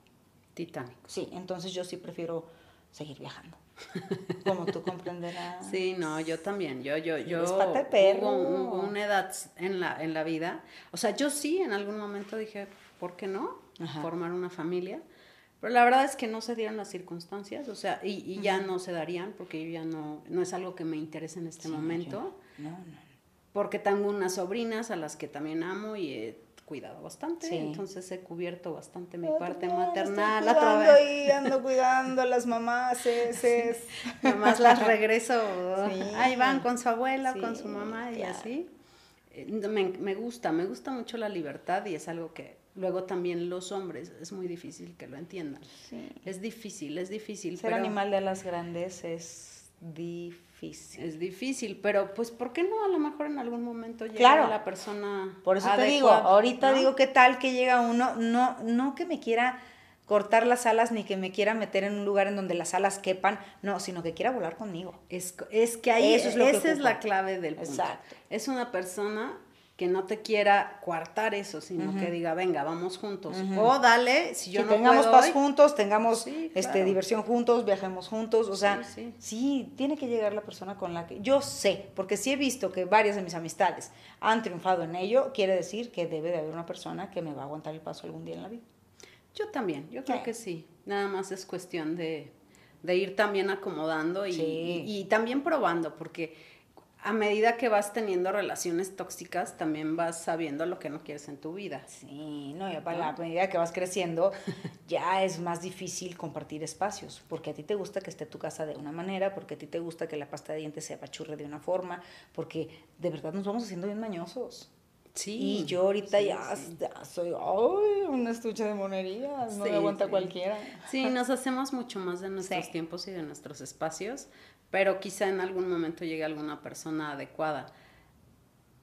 A: Titánico.
B: Sí, entonces yo sí prefiero seguir viajando. Como tú comprenderás.
A: Sí, no, yo también. Yo, yo, yo.
B: Hubo,
A: una edad en la, en la vida. O sea, yo sí en algún momento dije, ¿por qué no? Formar una familia pero la verdad es que no se dieron las circunstancias, o sea, y, y ya no se darían porque yo ya no, no es algo que me interese en este momento. No, no. Porque tengo unas sobrinas a las que también amo y he cuidado bastante, entonces he cubierto bastante mi parte maternal.
B: Ando ahí, ando cuidando a las mamás, es,
A: Mamás las regreso, ahí van con su abuela, con su mamá y así. Eh, me, me gusta, me gusta mucho la libertad y es algo que Luego también los hombres, es muy difícil que lo entiendan. Es difícil, es difícil.
B: Ser animal de alas grandes es difícil.
A: Es difícil, pero pues ¿por qué no a lo mejor en algún momento llega la persona
B: Por eso te digo, ahorita digo qué tal que llega uno, no, no que me quiera cortar las alas ni que me quiera meter en un lugar en donde las alas quepan, no, sino que quiera volar conmigo.
A: Es, es que ahí Eso es lo esa es la clave del punto. Exacto. Es una persona que no te quiera coartar eso, sino que diga, venga, vamos juntos. O dale, si yo no
B: tengamos
A: puedo
B: paz juntos, tengamos este, diversión juntos, viajemos juntos, o sea, sí, tiene que llegar la persona con la que yo sé, porque sí he visto que varias de mis amistades han triunfado en ello, quiere decir que debe de haber una persona que me va a aguantar el paso algún día en la vida.
A: Yo también, yo creo que sí. Nada más es cuestión de, ir también acomodando y, y también probando, porque a medida que vas teniendo relaciones tóxicas, también vas sabiendo lo que no quieres en tu vida.
B: Sí, no, y a medida que vas creciendo, ya es más difícil compartir espacios, porque a ti te gusta que esté tu casa de una manera, porque a ti te gusta que la pasta de dientes se apachurre de una forma, porque de verdad nos vamos haciendo bien mañosos. Sí. Y yo ahorita ya, soy ay, una estucha de monerías, no me aguanta cualquiera.
A: Sí, nos hacemos mucho más de nuestros tiempos y de nuestros espacios, pero quizá en algún momento llegue alguna persona adecuada.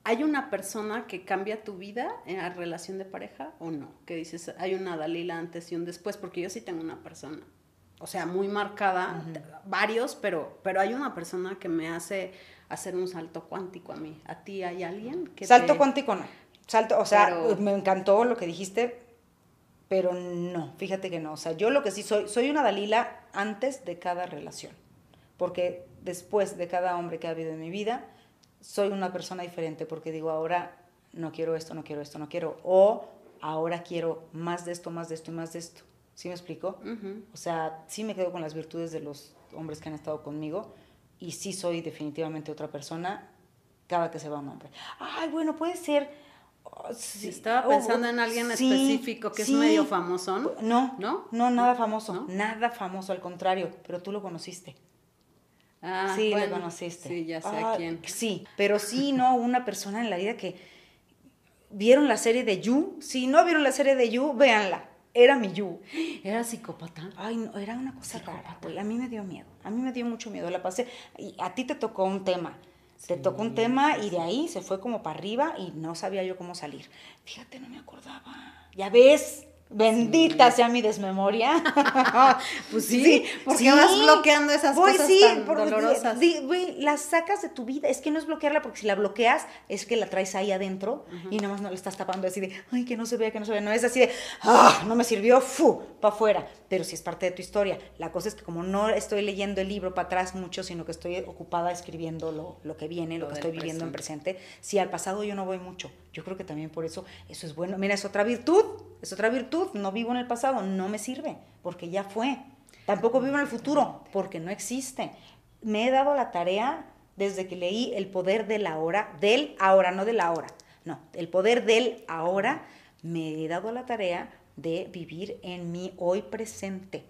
A: ¿Hay una persona que cambia tu vida en la relación de pareja o no? Que dices, hay una Dalila antes y un después, porque yo sí tengo una persona, o sea, muy marcada, varios, pero, pero hay una persona que me hace hacer un salto cuántico a mí. ¿A ti hay alguien que
B: Salto cuántico no. Salto, o sea, me encantó lo que dijiste, pero no, fíjate que no. O sea, yo lo que sí soy, soy una Dalila antes de cada relación porque después de cada hombre que ha habido en mi vida, soy una persona diferente porque digo, ahora no quiero esto, no quiero esto, no quiero, o ahora quiero más de esto, más de esto y más de esto. ¿Sí me explico? O sea, sí me quedo con las virtudes de los hombres que han estado conmigo y sí soy definitivamente otra persona cada que se va un hombre. Ay, bueno, puede ser...
A: Oh, estaba pensando en alguien específico que es medio famoso.
B: No, no, no, nada famoso, nada famoso, al contrario, pero tú lo conociste. Ah, sí, lo conociste.
A: Sí, ya sé a ah, quién.
B: Sí, pero sí, no, una persona en la vida que vieron la serie de You. Si no vieron la serie de You, véanla. Era mi You.
A: ¿Era psicópata?
B: Ay, no, era una cosa rara, A mí me dio miedo. A mí me dio mucho miedo. La pasé. Y a ti te tocó un tema. te tocó un tema y de ahí se fue como para arriba y no sabía yo cómo salir. Fíjate, no me acordaba. Ya ves, Bendita sea mi desmemoria.
A: pues sí, porque vas bloqueando esas cosas tan dolorosas.
B: las sacas de tu vida. Es que no es bloquearla, porque si la bloqueas, es que la traes ahí adentro y nada más no la estás tapando así de, ay, que no se vea, que no se vea. No es así de, ah, no me sirvió, fu, para afuera. Pero si es parte de tu historia. La cosa es que como no estoy leyendo el libro para atrás mucho, sino que estoy ocupada escribiendo lo, lo que viene, lo, que estoy viviendo en presente, si al pasado yo no voy mucho. Yo creo que también por eso eso es bueno. Mira, es otra virtud, es otra virtud. No vivo en el pasado, no me sirve, porque ya fue. Tampoco vivo en el futuro, porque no existe. Me he dado la tarea desde que leí El poder del ahora, del ahora, no del ahora. No, el poder del ahora, me he dado la tarea de vivir en mi hoy presente.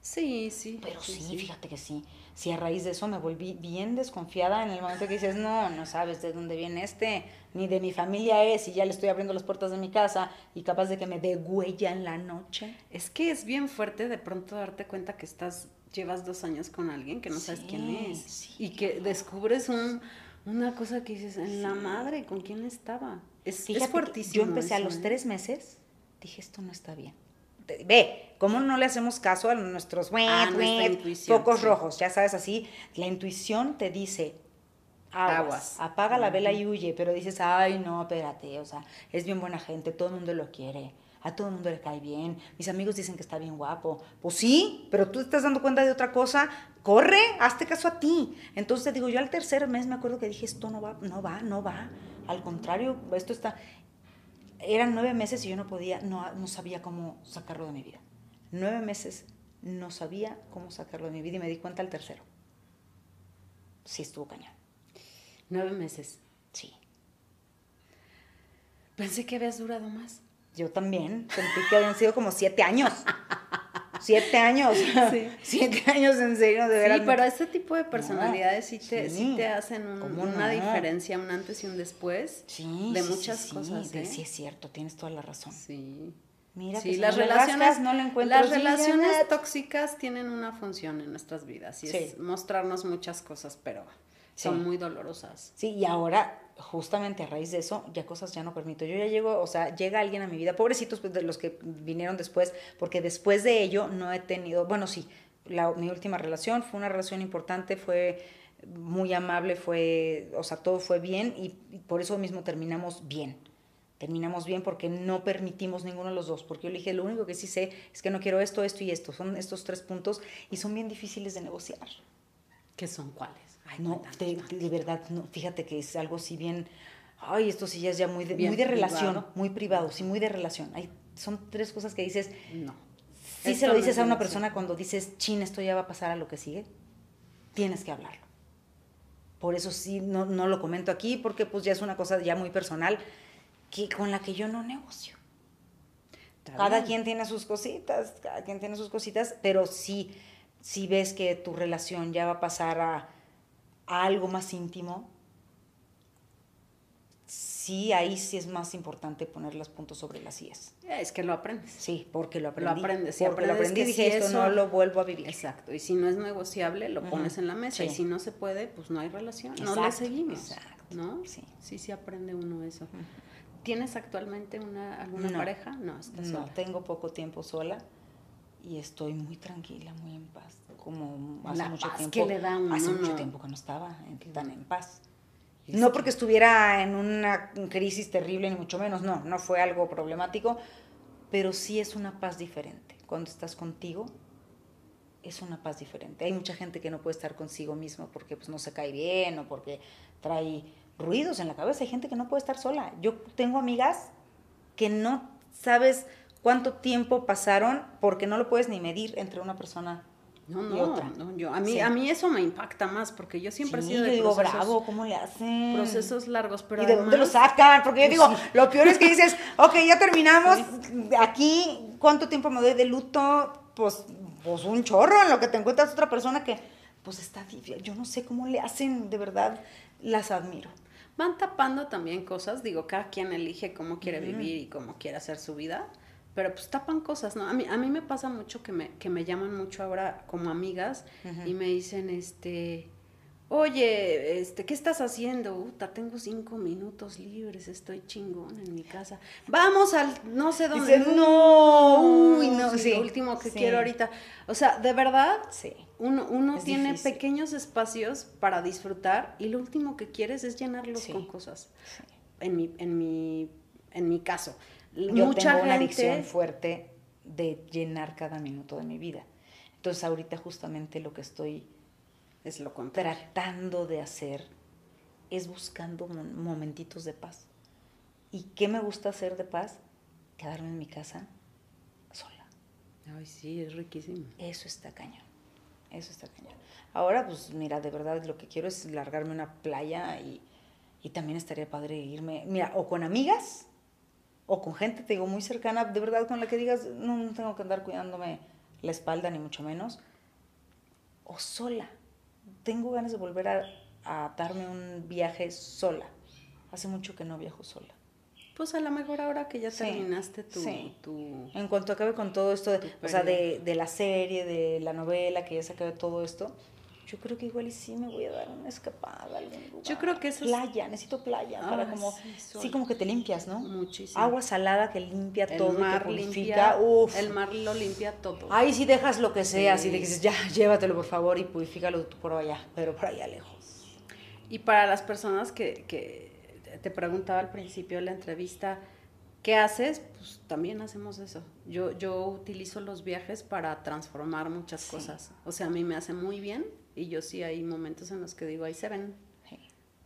A: Sí, sí.
B: Pero sí, fíjate que sí. Sí, a raíz de eso me volví bien desconfiada en el momento que dices, no, no sabes de dónde viene este, ni de mi familia es, y ya le estoy abriendo las puertas de mi casa y capaz de que me dé huella en la noche.
A: Es que es bien fuerte de pronto darte cuenta que estás, llevas dos años con alguien que no sabes quién es. y que descubres un, una cosa que dices, en la madre, ¿con quién estaba? Es, es fuertísimo.
B: Yo empecé a los ¿eh? tres meses, dije, esto no está bien ve, ¿cómo no le hacemos caso a nuestros
A: ah,
B: focos rojos? Ya sabes, así, la intuición te dice, aguas, apaga la vela y huye, pero dices, ay, no, espérate, o sea, es bien buena gente, todo el mundo lo quiere. A todo el mundo le cae bien. Mis amigos dicen que está bien guapo. Pues sí, pero tú te estás dando cuenta de otra cosa. Corre, hazte caso a ti. Entonces te digo, yo al tercer mes me acuerdo que dije, esto no va, no va, no va. Al contrario, esto está eran nueve meses y yo no podía, no, no sabía cómo sacarlo de mi vida. Nueve meses no sabía cómo sacarlo de mi vida y me di cuenta al tercero. Sí, estuvo cañón.
A: Nueve meses.
B: Sí.
A: Pensé que habías durado más.
B: Yo también. Sentí que habían sido como siete años. Siete años. Sí. Siete años en serio, de verdad.
A: Sí, pero este tipo de personalidades sí, te, sí. te hacen una diferencia, un antes y un después de muchas cosas. ¿eh?
B: Sí, es cierto, tienes toda la razón.
A: Sí.
B: Mira,
A: sí, las relaciones, no las relaciones tóxicas tienen una función en nuestras vidas y es mostrarnos muchas cosas, pero son muy dolorosas.
B: Sí, y ahora, justamente a raíz de eso, ya cosas ya no permito. Yo ya llego, o sea, llega alguien a mi vida, pobrecitos pues, de los que vinieron después, porque después de ello no he tenido, bueno, sí, mi última relación fue una relación importante, fue muy amable, fue, o sea, todo fue bien y, por eso mismo terminamos bien. Terminamos bien porque no permitimos ninguno de los dos, porque yo le dije, lo único que sí sé es que no quiero esto, esto y esto, son estos tres puntos y son bien difíciles de negociar.
A: ¿Qué son cuáles?
B: No, de, verdad, no, fíjate que es algo así bien, ay, esto sí ya es ya muy de, muy de relación, muy privado, sí, muy de relación. Hay, son tres cosas que dices,
A: no.
B: Si se lo dices a una persona cuando dices, chin, esto ya va a pasar a lo que sigue, tienes que hablarlo. Por eso sí, no, no lo comento aquí, porque pues ya es una cosa ya muy personal, que, con la que yo no negocio. Cada quien tiene sus cositas, cada quien tiene sus cositas, pero sí, si ves que tu relación ya va a pasar a algo más íntimo, sí, ahí sí es más importante poner los puntos sobre las IES.
A: Es que lo aprendes.
B: Sí, porque lo aprendí.
A: Lo aprendes.
B: Sí, porque lo aprendí y dije, esto no lo vuelvo a vivir.
A: Exacto. Y si no es negociable, lo pones en la mesa. Y si no se puede, pues no hay relación. no le seguimos. Exacto. ¿No? Sí. Sí, sí aprende uno eso. ¿Tienes actualmente una, alguna pareja? No, estás sola. No,
B: tengo poco tiempo sola y estoy muy tranquila, muy en paz como hace mucho tiempo.
A: le da
B: hace mucho tiempo que no estaba tan en paz. No porque estuviera en una crisis terrible, ni mucho menos, no, no fue algo problemático, pero sí es una paz diferente. Cuando estás contigo, es una paz diferente. Hay mucha gente que no puede estar consigo mismo porque pues, no se cae bien o porque trae ruidos en la cabeza. Hay gente que no puede estar sola. Yo tengo amigas que no sabes cuánto tiempo pasaron porque no lo puedes ni medir entre una persona
A: no, no, no yo, a, mí, a mí eso me impacta más porque yo siempre he sido de
B: digo, bravo, ¿cómo le hacen?
A: Procesos largos, pero
B: ¿Y de dónde lo sacan? Porque yo pues digo, lo peor es que dices, ok, ya terminamos, aquí, ¿cuánto tiempo me doy de luto? Pues, pues un chorro en lo que te encuentras otra persona que, pues está yo no sé cómo le hacen, de verdad, las admiro.
A: Van tapando también cosas, digo, cada quien elige cómo quiere vivir y cómo quiere hacer su vida pero pues tapan cosas, ¿no? A mí, a mí me pasa mucho que me, que me llaman mucho ahora como amigas y me dicen, este, oye, este, ¿qué estás haciendo? Uta, tengo cinco minutos libres, estoy chingón en mi casa. Vamos al, no sé dónde.
B: Dice, no, uy, no,
A: sí, Lo último que quiero ahorita. O sea, de verdad, sí. uno, uno tiene pequeños espacios para disfrutar y lo último que quieres es llenarlos con cosas. En mi, en mi, en mi caso
B: yo Mucha tengo una adicción fuerte de llenar cada minuto de mi vida. Entonces ahorita justamente lo que estoy
A: es lo
B: tratando de hacer es buscando momentitos de paz. ¿Y qué me gusta hacer de paz? Quedarme en mi casa sola.
A: Ay, sí, es riquísimo.
B: Eso está cañón. Eso está cañón. Ahora, pues mira, de verdad lo que quiero es largarme a una playa y, y también estaría padre irme, mira, o con amigas o con gente, te digo, muy cercana, de verdad, con la que digas, no, tengo que andar cuidándome la espalda, ni mucho menos. O sola. Tengo ganas de volver a, a darme un viaje sola. Hace mucho que no viajo sola.
A: Pues a lo mejor ahora que ya
B: Sí,
A: terminaste tu,
B: sí.
A: tu-
B: En cuanto acabe con todo esto, de, o sea, de, de la serie, de la novela, que ya se acabe todo esto, yo creo que igual y sí me voy a dar una escapada a algún lugar.
A: Yo creo que eso es-
B: Playa, necesito playa para
A: Ah,
B: como...
A: sí,
B: como que te limpias, ¿no?
A: muchísimo.
B: Agua salada que limpia
A: el
B: todo
A: mar
B: que purifica.
A: limpia,
B: Uf.
A: el mar lo limpia todo.
B: Ahí sí dejas lo que sea,
A: Sí.
B: que dices, ya, llévatelo por favor y purifícalo tú por allá, pero por allá lejos.
A: Y para las personas que, que te preguntaba al principio de la entrevista, ¿qué haces? Pues también hacemos eso. Yo, yo utilizo los viajes para transformar muchas
B: Sí.
A: cosas. O sea, a mí me hace muy bien y yo sí hay momentos en los que digo, ahí se ven,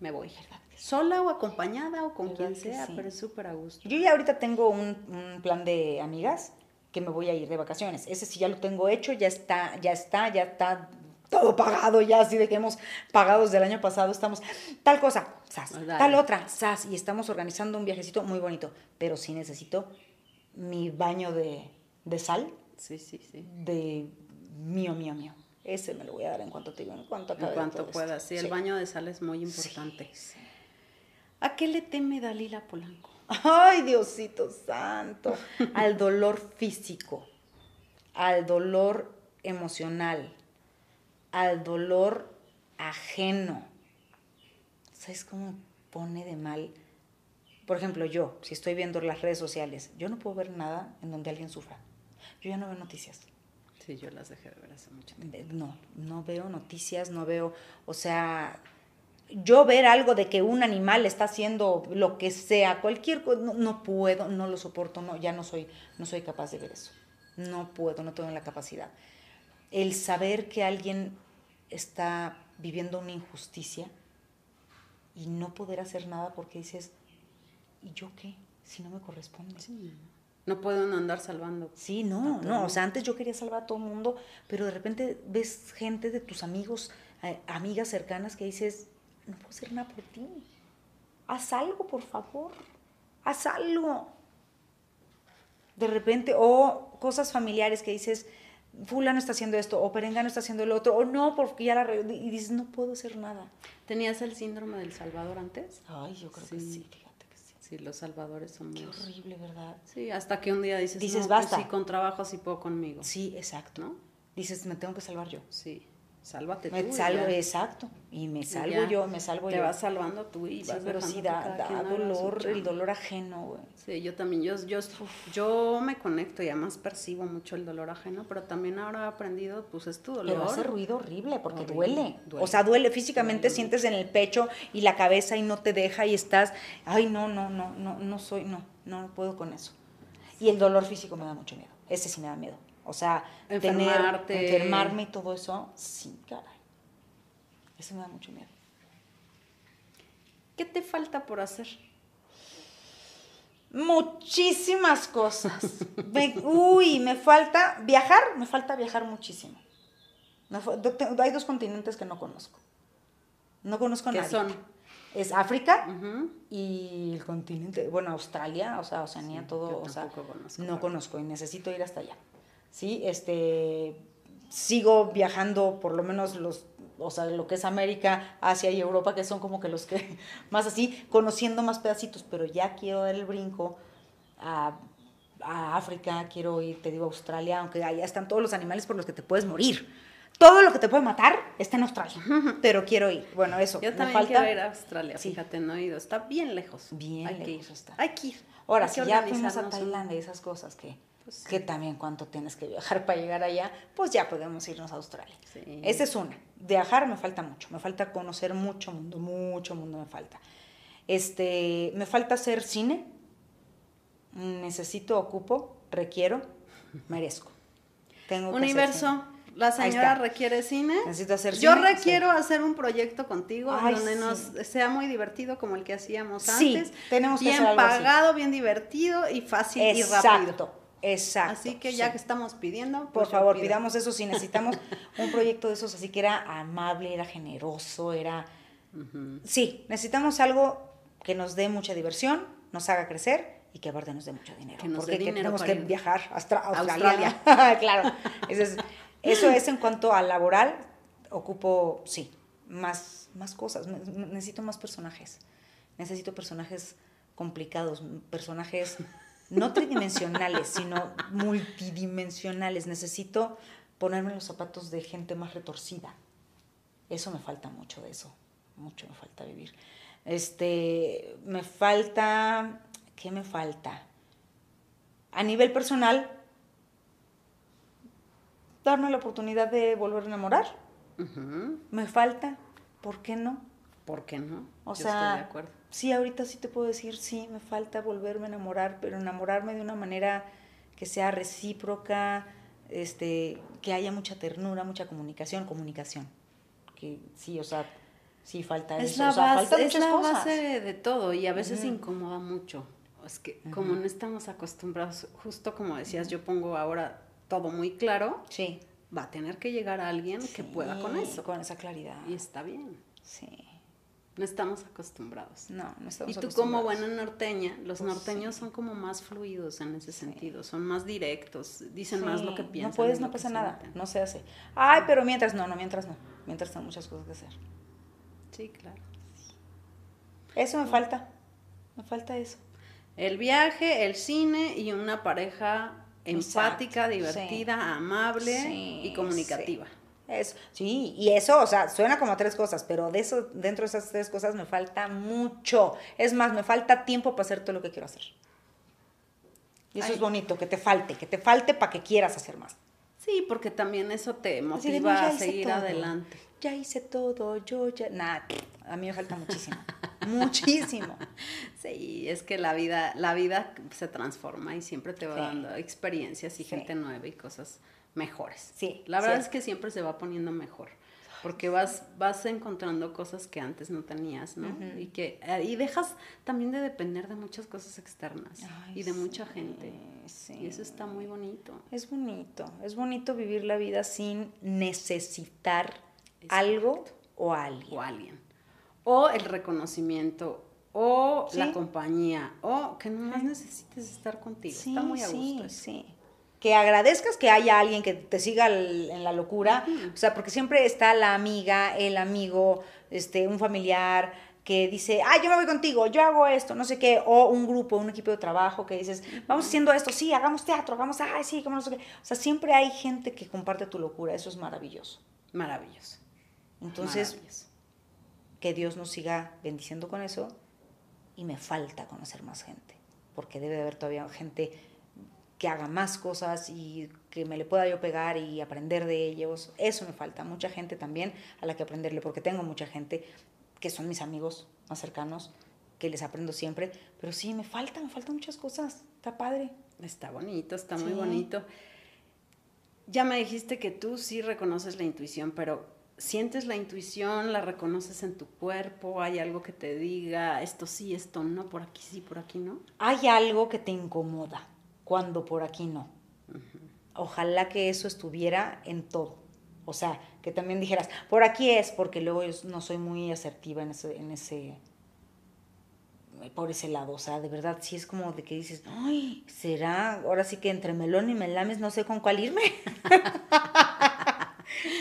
A: me voy. Sola o acompañada o con
B: ¿Verdad
A: quien sea,
B: sí?
A: pero es súper a gusto.
B: Yo ya ahorita tengo un, un plan de amigas que me voy a ir de vacaciones. Ese sí ya lo tengo hecho, ya está, ya está, ya está todo pagado, ya así de que hemos pagado desde el año pasado, estamos tal cosa, sas,
A: dale.
B: tal otra, sas, y estamos organizando un viajecito muy bonito, pero sí necesito mi baño de, de sal,
A: Sí, sí, sí.
B: de mío, mío, mío. Ese me lo voy a dar en cuanto te en cuanto
A: En cuanto
B: esto.
A: puedas. Sí, el baño de sal es muy
B: Sí,
A: importante.
B: sí.
A: ¿A qué le teme Dalila Polanco?
B: Ay, Diosito santo. Al dolor físico, al dolor emocional, al dolor ajeno. ¿Sabes cómo pone de mal? Por ejemplo, yo, si estoy viendo las redes sociales, yo no puedo ver nada en donde alguien sufra. Yo ya no veo noticias.
A: Sí, yo las dejé de ver hace mucho tiempo.
B: Eh, No, no veo noticias, no veo, o sea, yo ver algo de que un animal está haciendo lo que sea, cualquier cosa, no, no puedo, no lo soporto, no, ya no soy, no soy capaz de ver eso. No puedo, no tengo la capacidad. El saber que alguien está viviendo una injusticia y no poder hacer nada porque dices, ¿y yo qué? Si no me corresponde.
A: Sí. No pueden andar salvando.
B: Sí, no, no, o sea, antes yo quería salvar a todo el mundo, pero de repente ves gente de tus amigos, eh, amigas cercanas que dices, no puedo hacer nada por ti. Haz algo, por favor. Haz algo. De repente, o cosas familiares que dices, fulano está haciendo esto, o perengano está haciendo el otro, o no, porque ya la... re-", Y dices, no puedo hacer nada.
A: ¿Tenías el síndrome del Salvador antes?
B: Ay, yo creo
A: Sí.
B: que sí.
A: Sí, los salvadores son
B: Qué
A: muy...
B: horrible, ¿verdad?
A: Sí, hasta que un día dices,
B: Dices,
A: no, pues
B: basta.
A: sí, con trabajo sí puedo conmigo.
B: Sí, exacto.
A: ¿No?
B: Dices, me tengo que salvar yo.
A: Sí, sálvate tú.
B: Me salvo, exacto. Y me salvo yo, me salvo
A: Te
B: yo.
A: vas salvando tú y
B: Sí,
A: vas
B: pero sí da, da dolor, el dolor ajeno, güey.
A: Sí, yo también, yo, yo, yo me conecto y además percibo mucho el dolor ajeno, pero también ahora he aprendido, pues es tu dolor.
B: Pero hace ruido horrible porque
A: Horrible,
B: duele.
A: duele.
B: O sea, duele físicamente,
A: Duele
B: sientes en el pecho y la cabeza y no te deja y estás, ay, no, no, no, no, no soy, no, no puedo con eso. Y el dolor físico me da mucho miedo. Ese sí me da miedo. O sea,
A: Enfermarte.
B: tener, enfermarme y todo eso, sí, caray. Eso me da mucho miedo.
A: ¿Qué te falta por hacer?
B: Muchísimas cosas. Me- uy, me falta viajar, me falta viajar muchísimo. Me hay dos continentes que no conozco. No conozco
A: ¿Qué
B: nadie.
A: son?
B: Es África y el continente, bueno, Australia, o sea, Oceanía,
A: Sí,
B: todo,
A: yo
B: o sea,
A: conozco,
B: no conozco y necesito ir hasta allá. Sí, este, sigo viajando por lo menos los, o sea, lo que es América, Asia y Europa, que son como que los que más así, conociendo más pedacitos, pero ya quiero dar el brinco a, a África, quiero ir, te digo, a Australia, aunque allá están todos los animales por los que te puedes morir. Todo lo que te puede matar está en Australia, pero quiero ir. Bueno, eso.
A: Yo
B: me
A: también
B: falta-
A: quiero ir a Australia,
B: Sí.
A: fíjate, no he ido. Está bien lejos.
B: Bien
A: Hay que ir.
B: lejos está.
A: Hay que ir.
B: Ahora,
A: Hay
B: si ya fuimos a Tailandia y esas cosas que,
A: Pues sí.
B: que también cuánto tienes que viajar para llegar allá, pues ya podemos irnos a Australia.
A: Sí.
B: Esa es una. Viajar me falta mucho, me falta conocer mucho mundo, mucho mundo me falta. Este, me falta hacer cine. Necesito, ocupo, requiero, merezco. Tengo que hacer
A: Universo,
B: cine.
A: la señora requiere cine.
B: Necesito hacer
A: Yo
B: cine,
A: requiero hacer un proyecto contigo
B: Ay,
A: donde
B: sí.
A: nos sea muy divertido como el que hacíamos
B: Sí,
A: antes.
B: tenemos que
A: bien
B: hacer algo así.
A: pagado, bien divertido y fácil y rápido.
B: Exacto.
A: Así que ya
B: sí.
A: que estamos pidiendo,
B: Por
A: pues yo
B: favor,
A: pido.
B: pidamos eso si necesitamos un proyecto de esos, así que era amable, era generoso, era... Sí, necesitamos algo que nos dé mucha diversión, nos haga crecer y que aparte nos dé mucho dinero.
A: Que
B: porque que tenemos que
A: ir.
B: viajar hasta Australia. claro. Eso es, eso es en cuanto a laboral, ocupo, sí, más, más cosas. Ne- Necesito más personajes. Necesito personajes complicados, personajes no tridimensionales, sino multidimensionales. Necesito ponerme en los zapatos de gente más retorcida. Eso me falta mucho de eso. Mucho me falta vivir. Este, me falta, ¿qué me falta? A nivel personal, darme la oportunidad de volver a enamorar. Me falta, ¿por qué no?
A: ¿Por qué no?
B: O
A: Yo
B: sea,
A: estoy de acuerdo.
B: Sí, ahorita sí te puedo decir, sí, me falta volverme a enamorar, pero enamorarme de una manera que sea recíproca, este, que haya mucha ternura, mucha comunicación, comunicación. Que sí, o sea, sí falta
A: Es
B: eso.
A: la,
B: o sea,
A: base,
B: faltan
A: es la
B: cosas.
A: base de todo y a veces incomoda mucho. Es que como no estamos acostumbrados, justo como decías, yo pongo ahora todo muy claro,
B: Sí.
A: va a tener que llegar a alguien que pueda con eso.
B: Con esa claridad.
A: Y está bien.
B: Sí.
A: No estamos acostumbrados.
B: No, no estamos
A: Y tú como buena norteña, los
B: Pues
A: norteños
B: sí.
A: son como más fluidos en ese sentido, son más directos, dicen más lo que piensan.
B: No puedes, no pasa nada,
A: sienten.
B: no se hace. Ay, pero mientras no, no, mientras no. Mientras tengo muchas cosas que hacer.
A: Sí, claro.
B: Eso me falta. Me falta eso.
A: El viaje, el cine y una pareja empática,
B: Exacto,
A: divertida, amable y comunicativa.
B: Eso, sí, y eso, o sea, suena como tres cosas, pero de eso, dentro de esas tres cosas me falta mucho. Es más, me falta tiempo para hacer todo lo que quiero hacer. Y eso
A: Ay.
B: es bonito, que te falte, que te falte para que quieras hacer más.
A: Sí, porque también eso te
B: de,
A: motiva
B: "No, ya
A: a seguir
B: todo.
A: adelante.
B: Ya hice todo, yo ya. Nada, a mí me falta muchísimo. muchísimo.
A: Sí, es que la vida, la vida se transforma y siempre te va
B: Sí.
A: dando experiencias y
B: Sí.
A: gente nueva y cosas mejores.
B: Sí,
A: La verdad
B: sí.
A: es que siempre se va poniendo mejor. Porque vas, vas encontrando cosas que antes no tenías, ¿no? Y que eh, y dejas también de depender de muchas cosas externas
B: Ay,
A: y de mucha
B: sí,
A: gente.
B: sí.
A: Y eso está muy bonito.
B: Es bonito, es bonito vivir la vida sin necesitar
A: Es
B: algo o alguien.
A: O alguien. O el reconocimiento, o la
B: Sí.
A: compañía, o que nomás necesites estar contigo. está muy a
B: sí,
A: gusto. eso.
B: sí. Que agradezcas que haya alguien que te siga el- en la locura, o sea, porque siempre está la amiga, el amigo, este, un familiar que dice, ah, yo me voy contigo, yo hago esto, no sé qué, o un grupo, un equipo de trabajo que dices, vamos haciendo esto, sí, hagamos teatro, hagamos, ay, sí, como no sé qué. O sea, siempre hay gente que comparte tu locura, eso es maravilloso.
A: Maravilloso.
B: Entonces,
A: maravilloso.
B: que Dios nos siga bendiciendo con eso y me falta conocer más gente, porque debe de haber todavía gente que haga más cosas y que me le pueda yo pegar y aprender de ellos. Eso me falta, mucha gente también a la que aprenderle, porque tengo mucha gente que son mis amigos más cercanos, que les aprendo siempre, pero sí, me falta, me faltan muchas cosas, está padre.
A: Está bonito, está muy bonito. Ya me dijiste que tú sí reconoces la intuición, pero ¿sientes la intuición? ¿La reconoces en tu cuerpo? ¿Hay algo que te diga esto sí, esto no, por aquí sí, por aquí no?
B: Hay algo que te incomoda cuando por aquí no. Ojalá que eso estuviera en todo. O sea, que también dijeras, por aquí es, porque luego yo no soy muy asertiva en ese, en ese, por ese lado. O sea, de verdad, sí es como de que dices, ay, será, ahora sí que entre melón y melames no sé con cuál irme.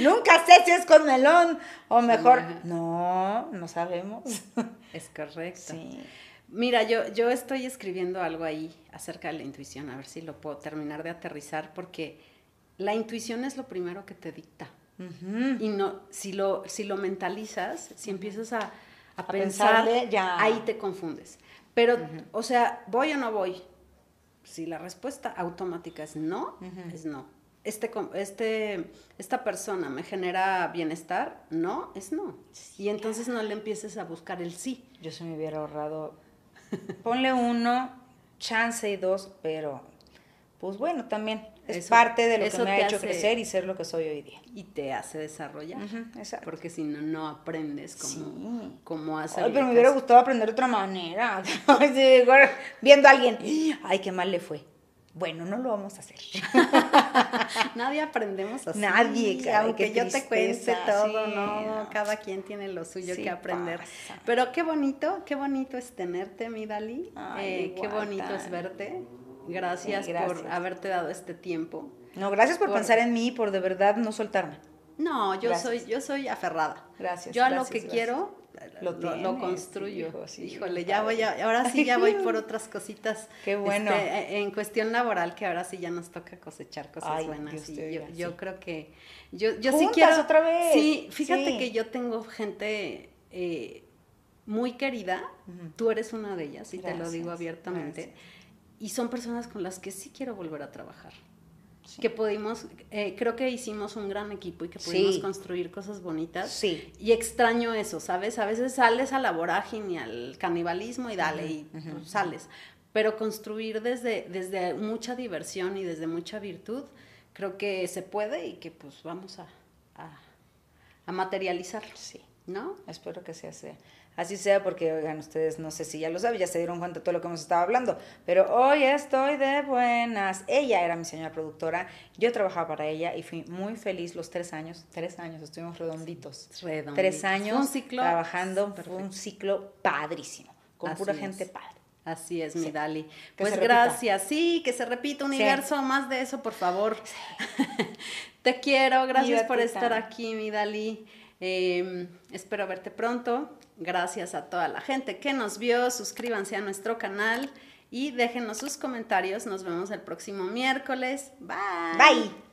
B: Nunca sé si es con melón o mejor. No, no sabemos.
A: Es correcto.
B: Sí.
A: Mira, yo, yo estoy escribiendo algo ahí acerca de la intuición, a ver si lo puedo terminar de aterrizar, porque la intuición es lo primero que te dicta. Y no, si lo, si lo mentalizas, si empiezas a, a
B: A
A: pensar,
B: pensarle, ya.
A: ahí te confundes. Pero, o sea, ¿voy o no voy? Si la respuesta automática es no, es no. Este, este, esta persona me genera bienestar, no, es no. Y entonces no le empieces a buscar el sí.
B: Yo se me hubiera ahorrado. Ponle uno, chance y dos, pero pues bueno, también es
A: Eso-
B: parte de lo que me ha hecho
A: hace-
B: crecer y ser lo que soy hoy día.
A: y te hace desarrollar.
B: Exacto.
A: Porque si no, no aprendes como,
B: Sí.
A: como.
B: Ay, pero me hubiera gustado aprender de otra manera. Viendo a alguien, ay, qué mal le fue. Bueno, no lo vamos a hacer.
A: Nadie aprendemos así.
B: Nadie, caray,
A: aunque yo te cuente todo,
B: sí,
A: no,
B: no.
A: cada quien tiene lo suyo
B: Sí
A: que aprender.
B: pasa.
A: Pero qué bonito, qué bonito es tenerte, mi Dali.
B: Ay,
A: Eh, qué bonito es verte. Gracias,
B: Sí,
A: por haberte dado este tiempo.
B: No, gracias por,
A: Por-
B: pensar en mí y por de verdad no soltarme.
A: No, yo
B: Gracias.
A: soy, yo soy aferrada.
B: Gracias,
A: Yo a lo que quiero
B: Lo
A: construyo.
B: hijo, sí,
A: Híjole, ya voy a, ahora sí ya voy por otras cositas.
B: Qué bueno.
A: este, en cuestión laboral, que ahora sí ya nos toca cosechar cosas
B: Ay,
A: buenas.
B: Te
A: yo,
B: sí.
A: creo que yo, yo sí quiero.
B: otra vez.
A: Sí, fíjate
B: Sí.
A: que yo tengo gente eh, muy querida.
B: Ujú.
A: Tú eres una de ellas y te lo digo abiertamente.
B: gracias.
A: Y son personas con las que sí quiero volver a trabajar
B: Sí.
A: que pudimos, eh, creo que hicimos un gran equipo y que pudimos
B: Sí.
A: construir cosas bonitas.
B: Sí.
A: Y extraño eso, ¿sabes? A veces sales a la vorágine, al canibalismo y dale, y pues, sales. Pero construir desde, desde mucha diversión y desde mucha virtud, creo que se puede y que pues vamos a, a, a materializarlo,
B: Sí.
A: ¿no?
B: Espero que sea así. Así sea porque, oigan, ustedes no sé si ya lo saben, ya se dieron cuenta de todo lo que hemos estado hablando, pero hoy estoy de buenas. Ella era mi señora productora, yo trabajaba para ella y fui muy feliz los tres años, tres años, estuvimos redonditos.
A: Redonditos.
B: Tres
A: Fue
B: años
A: un ciclo
B: trabajando, fue
A: perfecto.
B: un ciclo padrísimo, con
A: Así
B: pura
A: es.
B: gente padre.
A: Así es, mi. Dali. Pues gracias. Sí, que se repita universo, más de eso, por favor. Te quiero, gracias por estar aquí, mi Dali. Eh, espero verte pronto. Gracias a toda la gente que nos vio. Suscríbanse a nuestro canal y déjenos sus comentarios. Nos vemos el próximo miércoles. Bye.
B: Bye.